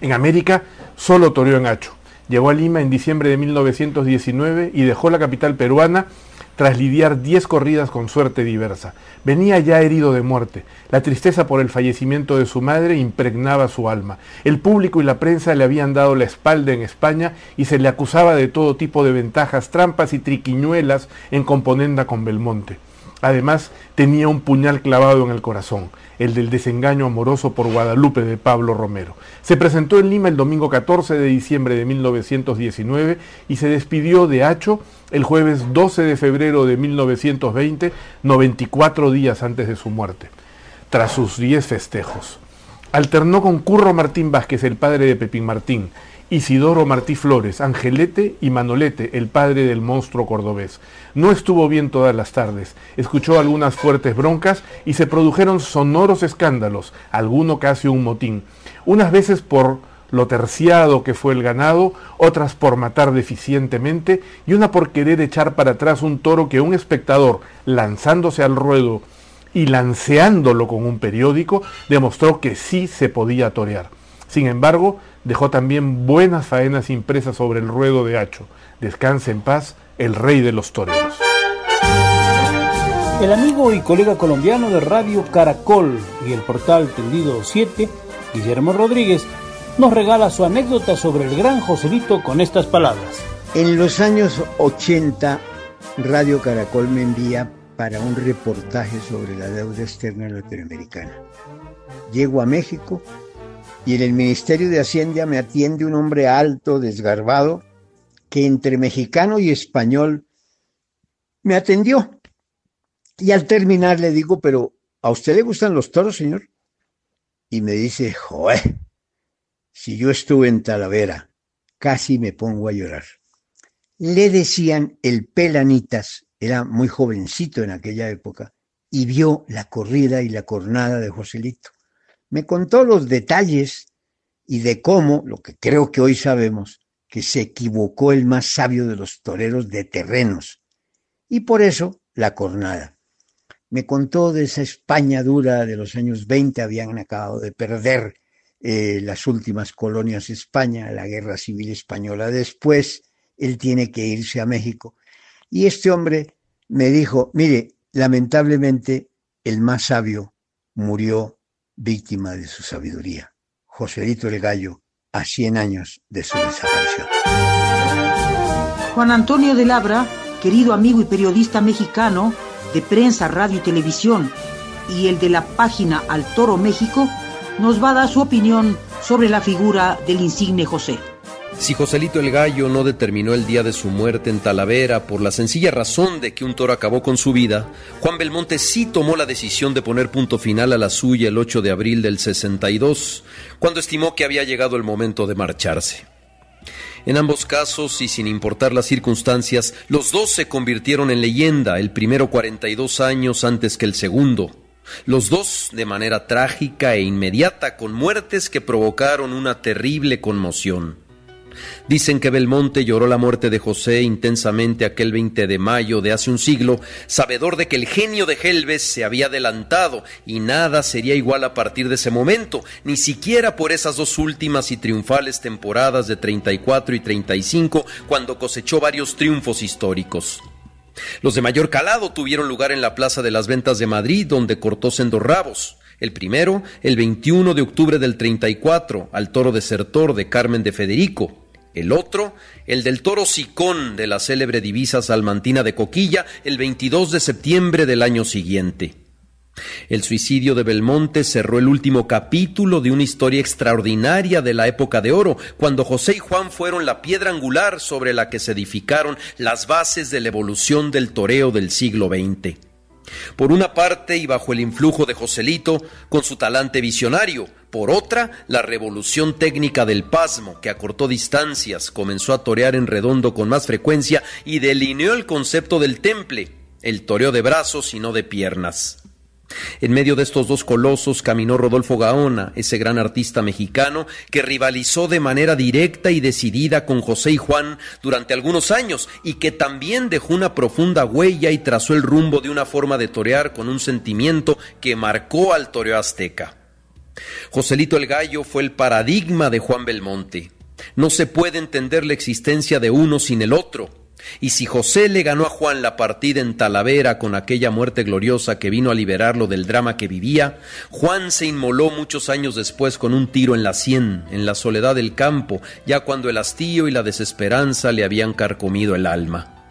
En América solo toreó en Hacho. Llegó a Lima en diciembre de 1919 y dejó la capital peruana tras lidiar diez corridas con suerte diversa. Venía ya herido de muerte. La tristeza por el fallecimiento de su madre impregnaba su alma. El público y la prensa le habían dado la espalda en España y se le acusaba de todo tipo de ventajas, trampas y triquiñuelas en componenda con Belmonte. Además, tenía un puñal clavado en el corazón, el del desengaño amoroso por Guadalupe de Pablo Romero. Se presentó en Lima el domingo 14 de diciembre de 1919 y se despidió de Hacho el jueves 12 de febrero de 1920, 94 días antes de su muerte, tras sus 10 festejos. Alternó con Curro Martín Vázquez, el padre de Pepín Martín, Isidoro Martí Flores, Angelete y Manolete, el padre del monstruo cordobés. No estuvo bien todas las tardes, escuchó algunas fuertes broncas y se produjeron sonoros escándalos, alguno casi un motín, unas veces por lo terciado que fue el ganado, otras por matar deficientemente y una por querer echar para atrás un toro que un espectador, lanzándose al ruedo y lanceándolo con un periódico, demostró que sí se podía torear. Sin embargo, dejó también buenas faenas impresas sobre el ruedo de Hacho. Descanse en paz el rey de los toreros. El amigo y colega colombiano de Radio Caracol y el portal Tendido 7, Guillermo Rodríguez, nos regala su anécdota sobre el gran Joselito con estas palabras. En los años 80, Radio Caracol me envía para un reportaje sobre la deuda externa latinoamericana. Llego a México y en el Ministerio de Hacienda me atiende un hombre alto, desgarbado, que entre mexicano y español me atendió. Y al terminar le digo, pero ¿a usted le gustan los toros, señor? Y me dice, joder, si yo estuve en Talavera, casi me pongo a llorar. Le decían el Pelanitas, era muy jovencito en aquella época, y vio la corrida y la cornada de Joselito me contó los detalles y de cómo, lo que creo que hoy sabemos, que se equivocó el más sabio de los toreros de terrenos, y por eso la cornada. Me contó de esa España dura de los años 20, habían acabado de perder eh, las últimas colonias de España, la guerra civil española. Después, él tiene que irse a México. Y este hombre me dijo, mire, lamentablemente el más sabio murió víctima de su sabiduría. Joselito el Gallo a 100 años de su desaparición. Juan Antonio de Labra, querido amigo y periodista mexicano de prensa, radio y televisión, y el de la página Al Toro México, nos va a dar su opinión sobre la figura del insigne José. Si Joselito el Gallo no determinó el día de su muerte en Talavera por la sencilla razón de que un toro acabó con su vida, Juan Belmonte sí tomó la decisión de poner punto final a la suya el 8 de abril del 62, cuando estimó que había llegado el momento de marcharse. En ambos casos, y sin importar las circunstancias, los dos se convirtieron en leyenda, el primero 42 años antes que el segundo. Los dos de manera trágica e inmediata, con muertes que provocaron una terrible conmoción. Dicen que Belmonte lloró la muerte de José intensamente aquel 20 de mayo de hace un siglo, sabedor de que el genio de Helves se había adelantado y nada sería igual a partir de ese momento, ni siquiera por esas dos últimas y triunfales temporadas de 34 y 35, cuando cosechó varios triunfos históricos. Los de mayor calado tuvieron lugar en la Plaza de las Ventas de Madrid, donde cortó sendos rabos. El primero, el 21 de octubre del 34, al toro desertor de Carmen de Federico. El otro, el del toro Sicón de la célebre divisa salmantina de Coquilla, el 22 de septiembre del año siguiente. El suicidio de Belmonte cerró el último capítulo de una historia extraordinaria de la época de oro, cuando José y Juan fueron la piedra angular sobre la que se edificaron las bases de la evolución del toreo del siglo XX. Por una parte, y bajo el influjo de Joselito, con su talante visionario, por otra, la revolución técnica del pasmo, que acortó distancias, comenzó a torear en redondo con más frecuencia y delineó el concepto del temple, el toreo de brazos y no de piernas. En medio de estos dos colosos caminó Rodolfo Gaona, ese gran artista mexicano que rivalizó de manera directa y decidida con José y Juan durante algunos años y que también dejó una profunda huella y trazó el rumbo de una forma de torear con un sentimiento que marcó al toreo azteca. Joselito el Gallo fue el paradigma de Juan Belmonte. No se puede entender la existencia de uno sin el otro. Y si José le ganó a Juan la partida en Talavera con aquella muerte gloriosa que vino a liberarlo del drama que vivía, Juan se inmoló muchos años después con un tiro en la sien, en la soledad del campo, ya cuando el hastío y la desesperanza le habían carcomido el alma.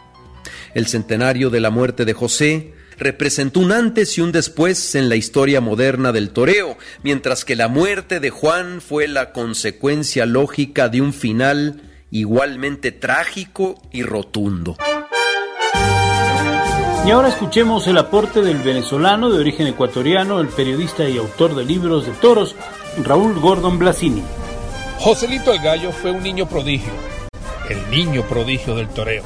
El centenario de la muerte de José representó un antes y un después en la historia moderna del toreo, mientras que la muerte de Juan fue la consecuencia lógica de un final igualmente trágico y rotundo. Y ahora escuchemos el aporte del venezolano de origen ecuatoriano, el periodista y autor de libros de toros, Raúl Gordon Blasini. Joselito el Gallo fue un niño prodigio, el niño prodigio del toreo.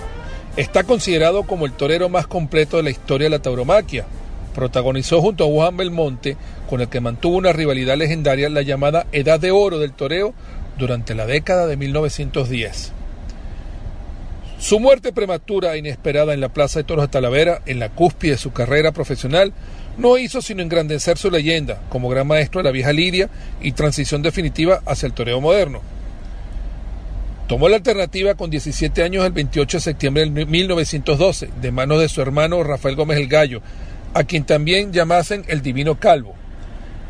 Está considerado como el torero más completo de la historia de la tauromaquia. Protagonizó junto a Juan Belmonte, con el que mantuvo una rivalidad legendaria, la llamada Edad de Oro del toreo durante la década de 1910. Su muerte prematura e inesperada en la Plaza de Toros de Talavera, en la cúspide de su carrera profesional, no hizo sino engrandecer su leyenda como gran maestro de la vieja lidia y transición definitiva hacia el toreo moderno. Tomó la alternativa con 17 años el 28 de septiembre de 1912, de manos de su hermano Rafael Gómez el Gallo, a quien también llamasen el Divino Calvo.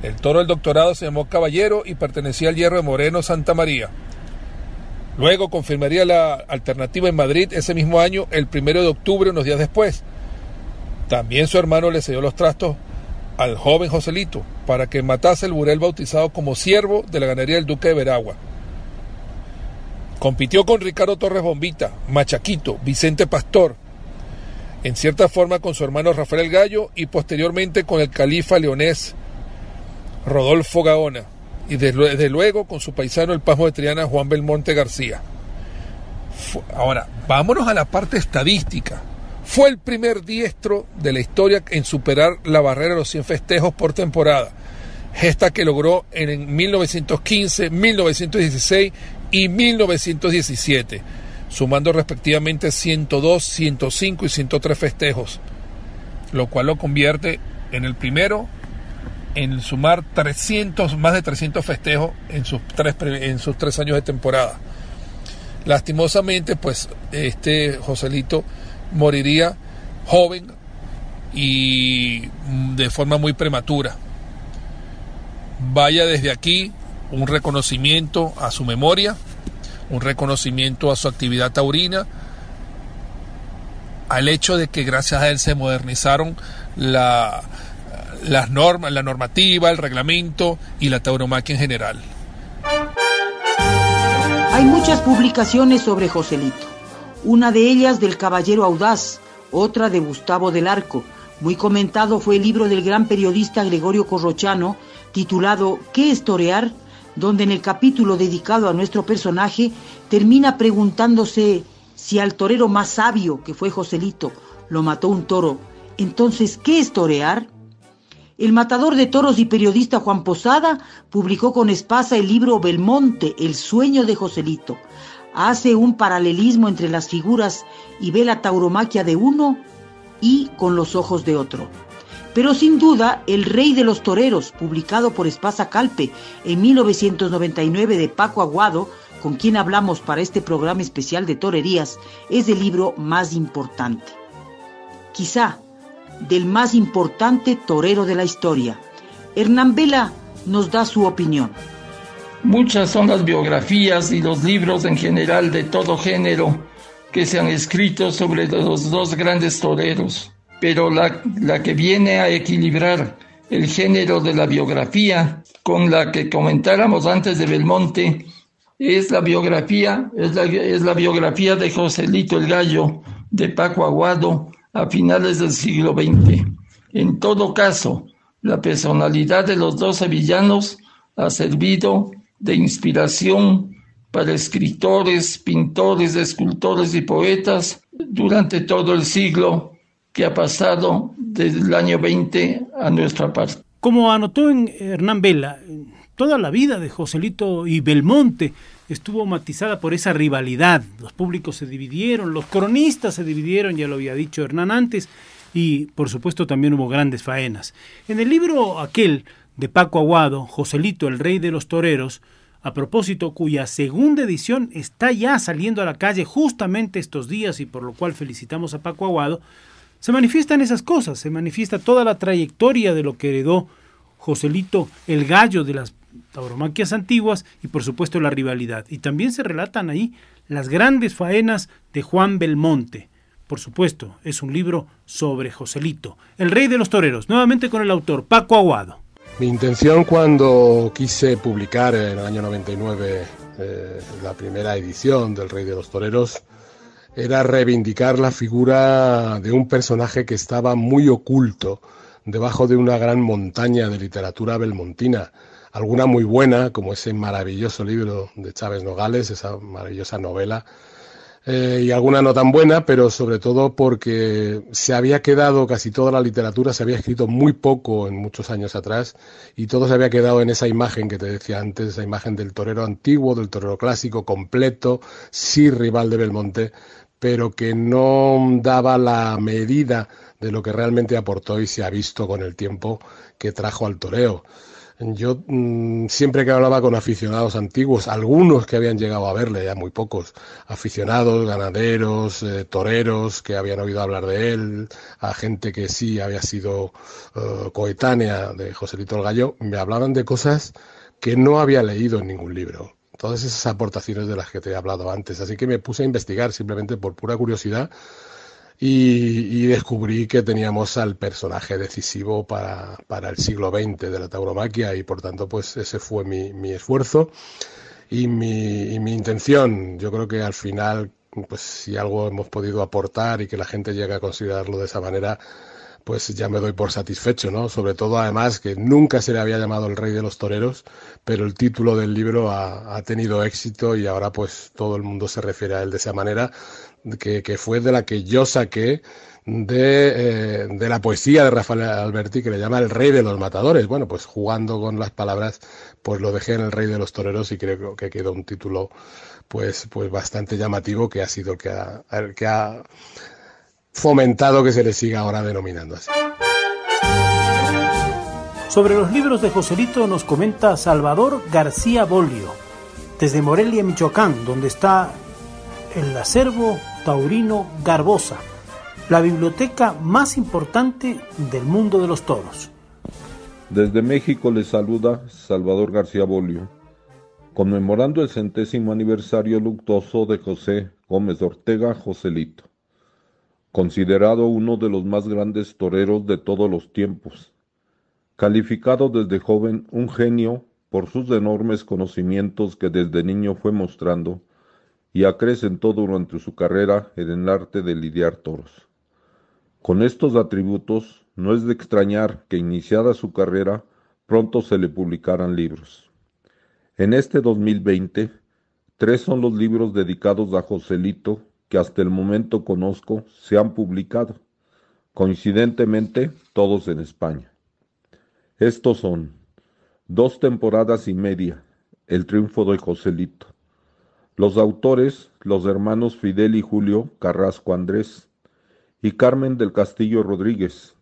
El toro del doctorado se llamó Caballero y pertenecía al hierro de Moreno Santa María. Luego confirmaría la alternativa en Madrid ese mismo año, el primero de octubre, unos días después. También su hermano le cedió los trastos al joven Joselito para que matase el burel bautizado como siervo de la ganadería del Duque de Veragua. Compitió con Ricardo Torres Bombita, Machaquito, Vicente Pastor, en cierta forma con su hermano Rafael Gallo y posteriormente con el califa leonés Rodolfo Gaona y desde luego con su paisano el Pasmo de Triana Juan Belmonte García. Ahora, vámonos a la parte estadística. Fue el primer diestro de la historia en superar la barrera de los 100 festejos por temporada, gesta que logró en 1915, 1916 y 1917, sumando respectivamente 102, 105 y 103 festejos, lo cual lo convierte en el primero en sumar 300, más de 300 festejos en sus tres, en sus tres años de temporada. Lastimosamente, pues este Joselito moriría joven y de forma muy prematura. Vaya desde aquí un reconocimiento a su memoria, un reconocimiento a su actividad taurina, al hecho de que gracias a él se modernizaron la, las normas, la normativa, el reglamento y la tauromaquia en general. Hay muchas publicaciones sobre Joselito. Una de ellas del Caballero Audaz, otra de Gustavo del Arco. Muy comentado fue el libro del gran periodista Gregorio Corrochano, titulado ¿Qué es torear?, donde en el capítulo dedicado a nuestro personaje termina preguntándose si al torero más sabio, que fue Joselito, lo mató un toro, entonces, ¿qué es torear? El matador de toros y periodista Juan Posada publicó con Espasa el libro Belmonte, El sueño de Joselito. Hace un paralelismo entre las figuras y ve la tauromaquia de uno y con los ojos de otro. Pero sin duda, El Rey de los Toreros, publicado por Espasa Calpe en 1999 de Paco Aguado, con quien hablamos para este programa especial de torerías, es el libro más importante. Quizá del más importante torero de la historia. Hernán Vela nos da su opinión. Muchas son las biografías y los libros en general de todo género que se han escrito sobre los dos grandes toreros, pero la, la que viene a equilibrar el género de la biografía con la que comentáramos antes de Belmonte es la biografía, es la, es la biografía de Joselito el Gallo, de Paco Aguado, a finales del siglo XX. En todo caso, la personalidad de los dos sevillanos ha servido de inspiración para escritores, pintores, escultores y poetas durante todo el siglo que ha pasado desde el año 20 a nuestra parte. Como anotó en Hernán Vela, toda la vida de Joselito y Belmonte estuvo matizada por esa rivalidad. Los públicos se dividieron, los cronistas se dividieron, ya lo había dicho Hernán antes, y por supuesto también hubo grandes faenas. En el libro aquel de Paco Aguado, Joselito, el rey de los toreros, a propósito, cuya segunda edición está ya saliendo a la calle justamente estos días y por lo cual felicitamos a Paco Aguado, se manifiestan esas cosas, se manifiesta toda la trayectoria de lo que heredó Joselito, el gallo de las tauromaquias antiguas y por supuesto la rivalidad. Y también se relatan ahí las grandes faenas de Juan Belmonte. Por supuesto, es un libro sobre Joselito, el rey de los toreros, nuevamente con el autor Paco Aguado. Mi intención cuando quise publicar en el año 99 eh, la primera edición del Rey de los Toreros era reivindicar la figura de un personaje que estaba muy oculto debajo de una gran montaña de literatura belmontina alguna muy buena, como ese maravilloso libro de Chávez Nogales, esa maravillosa novela, eh, y alguna no tan buena, pero sobre todo porque se había quedado casi toda la literatura, se había escrito muy poco en muchos años atrás, y todo se había quedado en esa imagen que te decía antes, esa imagen del torero antiguo, del torero clásico, completo, sí rival de Belmonte, pero que no daba la medida de lo que realmente aportó y se ha visto con el tiempo que trajo al toreo. Yo mm, siempre que hablaba con aficionados antiguos, algunos que habían llegado a verle, ya muy pocos, aficionados, ganaderos, eh, toreros que habían oído hablar de él, a gente que sí había sido eh, coetánea de Joselito el Gallo, me hablaban de cosas que no había leído en ningún libro. Todas esas aportaciones de las que te he hablado antes. Así que me puse a investigar simplemente por pura curiosidad y, descubrí que teníamos al personaje decisivo para, para, el siglo XX de la tauromaquia y por tanto pues ese fue mi, mi esfuerzo y mi, mi, intención. Yo creo que al final pues si algo hemos podido aportar y que la gente llegue a considerarlo de esa manera pues ya me doy por satisfecho, ¿no? Sobre todo además que nunca se le había llamado el rey de los toreros, pero el título del libro ha, ha tenido éxito y ahora pues todo el mundo se refiere a él de esa manera que, fue de la que yo saqué de, eh, de, la poesía de Rafael Alberti que le llama el rey de los matadores. Bueno, pues jugando con las palabras, pues lo dejé en el rey de los toreros y creo que quedó un título pues, pues bastante llamativo que ha sido el que ha, que ha fomentado que se le siga ahora denominando así. Sobre los libros de Joselito nos comenta Salvador García Bolio, desde Morelia, Michoacán, donde está el acervo taurino Garbosa, la biblioteca más importante del mundo de los toros. Desde México les saluda Salvador García Bolio. conmemorando el centésimo aniversario luctuoso de José Gómez Ortega Joselito, considerado uno de los más grandes toreros de todos los tiempos, calificado desde joven un genio por sus enormes conocimientos que desde niño fue mostrando y acrecentó durante su carrera en el arte de lidiar toros. Con estos atributos no es de extrañar que iniciada su carrera pronto se le publicaran libros. En este 2020, tres son los libros dedicados a Joselito que hasta el momento conozco se han publicado, coincidentemente todos en España. Estos son Dos temporadas y media, El triunfo de Joselito. Los autores, los hermanos Fidel y Julio Carrasco Andrés y Carmen del Castillo Rodríguez.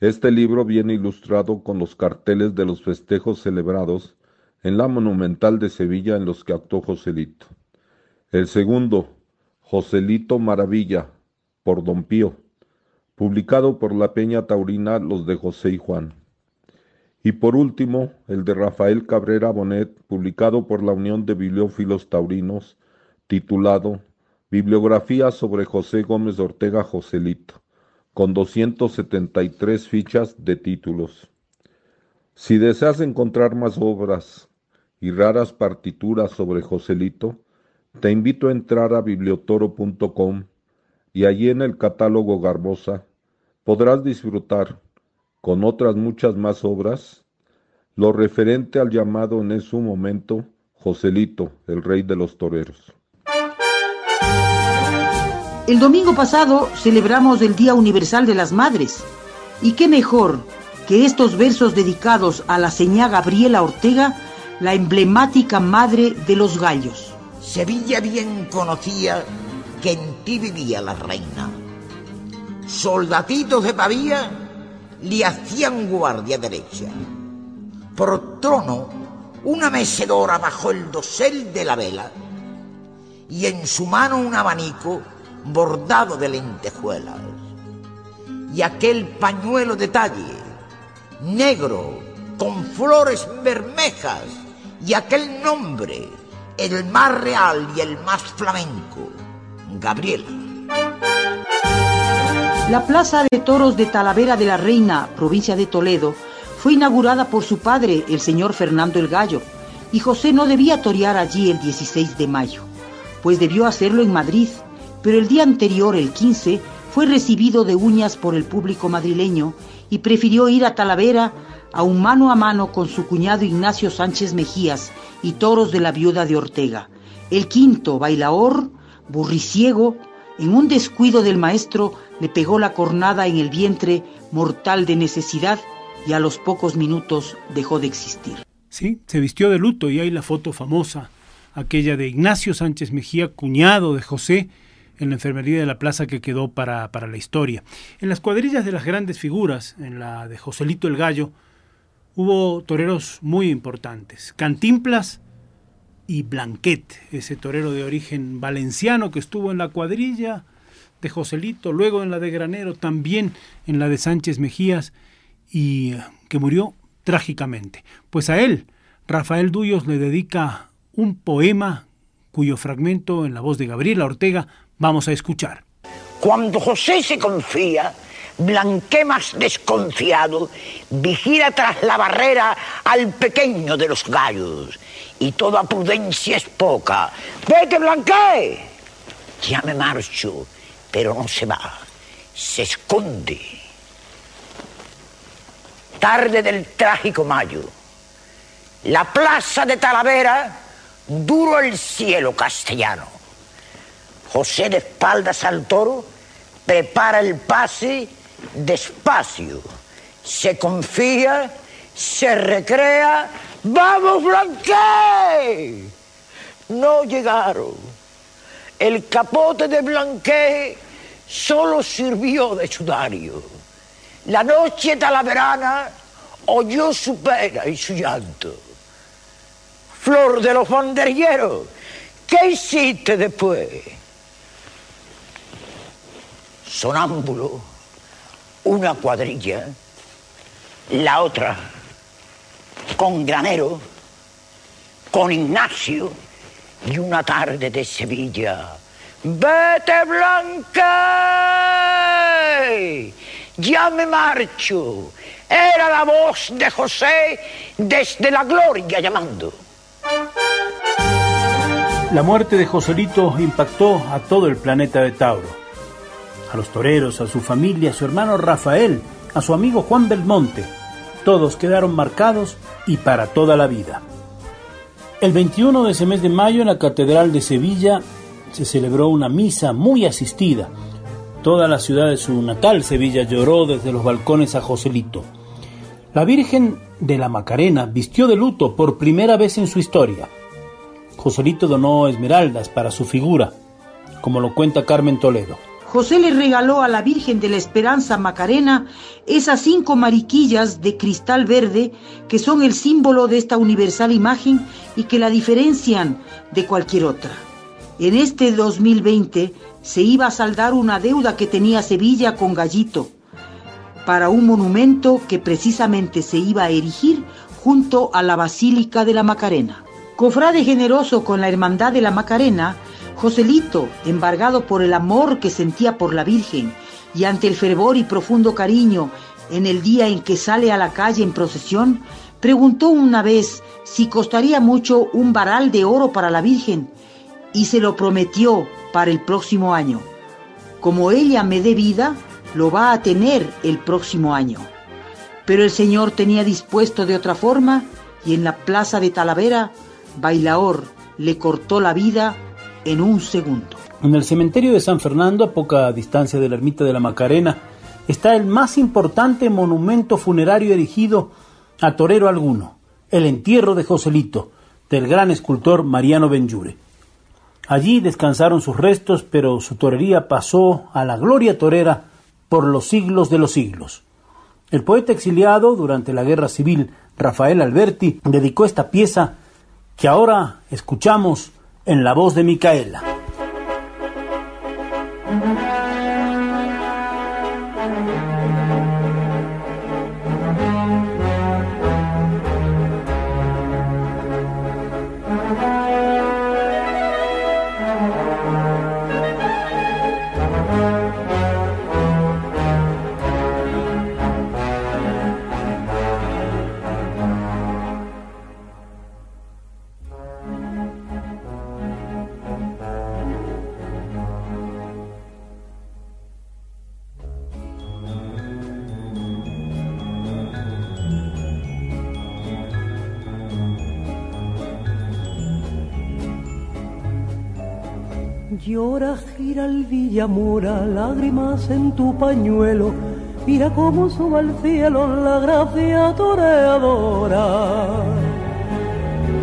Este libro viene ilustrado con los carteles de los festejos celebrados en la Monumental de Sevilla en los que actuó Joselito. El segundo, Joselito Maravilla, por Don Pío, publicado por la Peña Taurina Los de José y Juan. Y por último, el de Rafael Cabrera Bonet, publicado por la Unión de Bibliófilos Taurinos, titulado Bibliografía sobre José Gómez Ortega Joselito, con 273 fichas de títulos. Si deseas encontrar más obras y raras partituras sobre Joselito, te invito a entrar a bibliotoro.com y allí en el catálogo Garbosa podrás disfrutar con otras muchas más obras, lo referente al llamado en su momento Joselito, el rey de los toreros. El domingo pasado celebramos el Día Universal de las Madres. ¿Y qué mejor que estos versos dedicados a la señá Gabriela Ortega, la emblemática madre de los gallos? Sevilla bien conocía que en ti vivía la reina. Soldatitos de Pavía le hacían guardia derecha. Por trono, una mecedora bajo el dosel de la vela y en su mano un abanico bordado de lentejuelas. Y aquel pañuelo de talle, negro, con flores bermejas, y aquel nombre, el más real y el más flamenco, Gabriela. La Plaza de Toros de Talavera de la Reina, provincia de Toledo, fue inaugurada por su padre, el señor Fernando el Gallo, y José no debía torear allí el 16 de mayo, pues debió hacerlo en Madrid, pero el día anterior, el 15, fue recibido de uñas por el público madrileño y prefirió ir a Talavera a un mano a mano con su cuñado Ignacio Sánchez Mejías y toros de la viuda de Ortega. El quinto, bailaor, burriciego, en un descuido del maestro le pegó la cornada en el vientre mortal de necesidad y a los pocos minutos dejó de existir. Sí, se vistió de luto y hay la foto famosa, aquella de Ignacio Sánchez Mejía, cuñado de José, en la enfermería de la plaza que quedó para, para la historia. En las cuadrillas de las grandes figuras, en la de Joselito el Gallo, hubo toreros muy importantes. Cantimplas y Blanquet, ese torero de origen valenciano que estuvo en la cuadrilla Joselito, luego en la de Granero, también en la de Sánchez Mejías y eh, que murió trágicamente. Pues a él, Rafael Duyos le dedica un poema cuyo fragmento en la voz de Gabriela Ortega vamos a escuchar. Cuando José se confía, Blanqué más desconfiado vigila tras la barrera al pequeño de los gallos y toda prudencia es poca. ¡Vete, Blanqué! Ya me marcho, pero no se va, se esconde. Tarde del trágico mayo, la plaza de Talavera, duro el cielo castellano. José de espaldas al toro prepara el pase despacio, se confía, se recrea. ¡Vamos, Blanqué! No llegaron. El capote de Blanqué solo sirvió de sudario. La noche talaverana oyó su pena y su llanto. Flor de los banderilleros, ¿qué hiciste después? Sonámbulo, una cuadrilla, la otra con granero, con Ignacio y una tarde de Sevilla. Vete Blanca, ya me marcho. Era la voz de José desde la gloria llamando. La muerte de Joselito impactó a todo el planeta de Tauro. A los toreros, a su familia, a su hermano Rafael, a su amigo Juan Belmonte. Todos quedaron marcados y para toda la vida. El 21 de ese mes de mayo en la Catedral de Sevilla se celebró una misa muy asistida. Toda la ciudad de su natal, Sevilla, lloró desde los balcones a Joselito. La Virgen de la Macarena vistió de luto por primera vez en su historia. Joselito donó esmeraldas para su figura, como lo cuenta Carmen Toledo. José le regaló a la Virgen de la Esperanza Macarena esas cinco mariquillas de cristal verde que son el símbolo de esta universal imagen y que la diferencian de cualquier otra. En este 2020 se iba a saldar una deuda que tenía Sevilla con Gallito para un monumento que precisamente se iba a erigir junto a la Basílica de la Macarena. Cofrade generoso con la Hermandad de la Macarena, Joselito, embargado por el amor que sentía por la Virgen y ante el fervor y profundo cariño en el día en que sale a la calle en procesión, preguntó una vez si costaría mucho un varal de oro para la Virgen y se lo prometió para el próximo año. Como ella me dé vida, lo va a tener el próximo año. Pero el Señor tenía dispuesto de otra forma y en la plaza de Talavera Bailaor le cortó la vida en un segundo. En el cementerio de San Fernando, a poca distancia de la ermita de la Macarena, está el más importante monumento funerario erigido a torero alguno, el entierro de Joselito, del gran escultor Mariano Benjure. Allí descansaron sus restos, pero su torería pasó a la gloria torera por los siglos de los siglos. El poeta exiliado durante la Guerra Civil, Rafael Alberti, dedicó esta pieza que ahora escuchamos en la voz de Micaela. Llora, gira el Villamora, lágrimas en tu pañuelo. Mira cómo sube al cielo la gracia toreadora.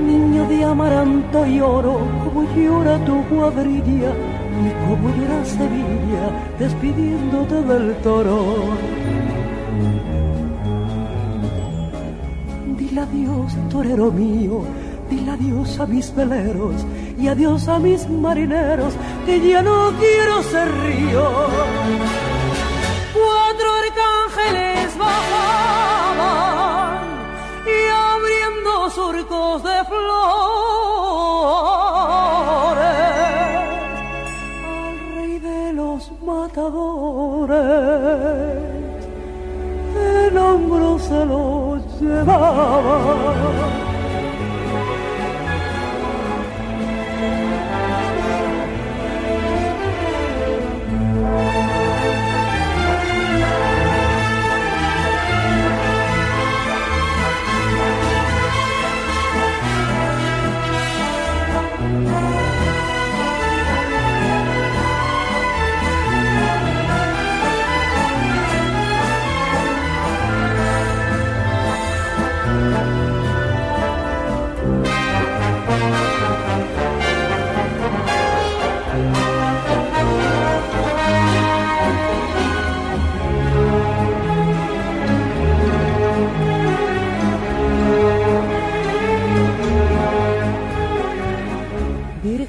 Niño de amaranto y oro, como llora tu cuadrilla y como llora Sevilla despidiéndote del toro. Dile adiós, torero mío, dile adiós a mis veleros y adiós a mis marineros, que ya no quiero ser río. Cuatro arcángeles bajaban y abriendo surcos de flores al rey de los matadores. El hombro se lo llevaba.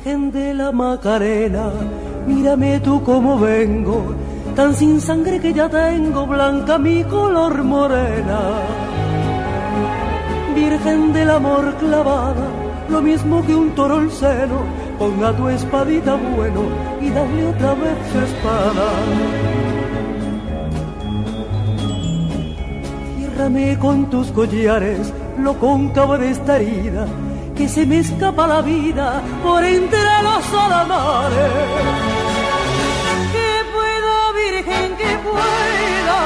Virgen de la Macarena, mírame tú como vengo, tan sin sangre que ya tengo, blanca mi color morena. Virgen del amor clavada, lo mismo que un toro al seno, ponga tu espadita bueno y dale otra vez su espada. Ciérrame con tus collares lo cóncavo de esta herida, que se me escapa la vida por entre los alamares. Que pueda, Virgen, que pueda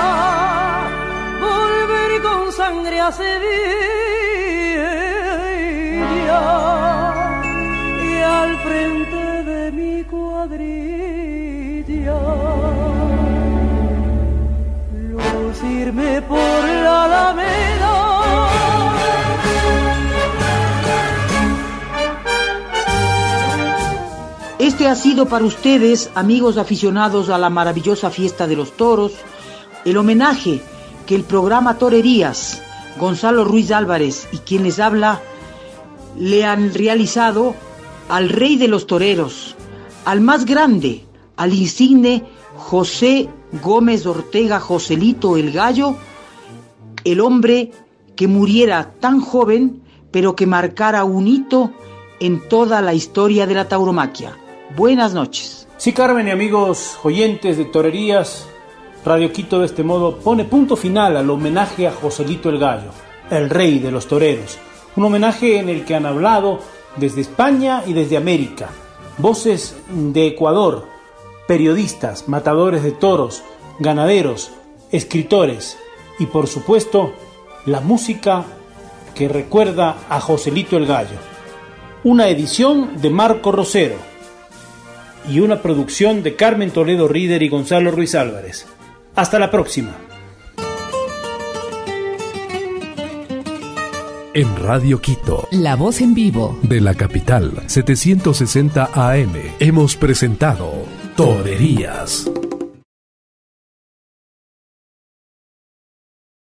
volver con sangre a Sevilla y al frente de mi cuadrilla lucirme por la alameda. Este ha sido para ustedes, amigos aficionados a la maravillosa fiesta de los toros, el homenaje que el programa Torerías, Gonzalo Ruiz Álvarez y quien les habla, le han realizado al rey de los toreros, al más grande, al insigne José Gómez Ortega Joselito el Gallo, el hombre que muriera tan joven, pero que marcara un hito en toda la historia de la tauromaquia. Buenas noches. Sí, Carmen y amigos oyentes de Torerías, Radio Quito de este modo pone punto final al homenaje a Joselito el Gallo, el rey de los toreros. Un homenaje en el que han hablado desde España y desde América. Voces de Ecuador, periodistas, matadores de toros, ganaderos, escritores y por supuesto la música que recuerda a Joselito el Gallo. Una edición de Marco Rosero y una producción de Carmen Toledo Rieder y Gonzalo Ruiz Álvarez. Hasta la próxima. En Radio Quito. La voz en vivo. De la capital, 760 AM. Hemos presentado Torerías.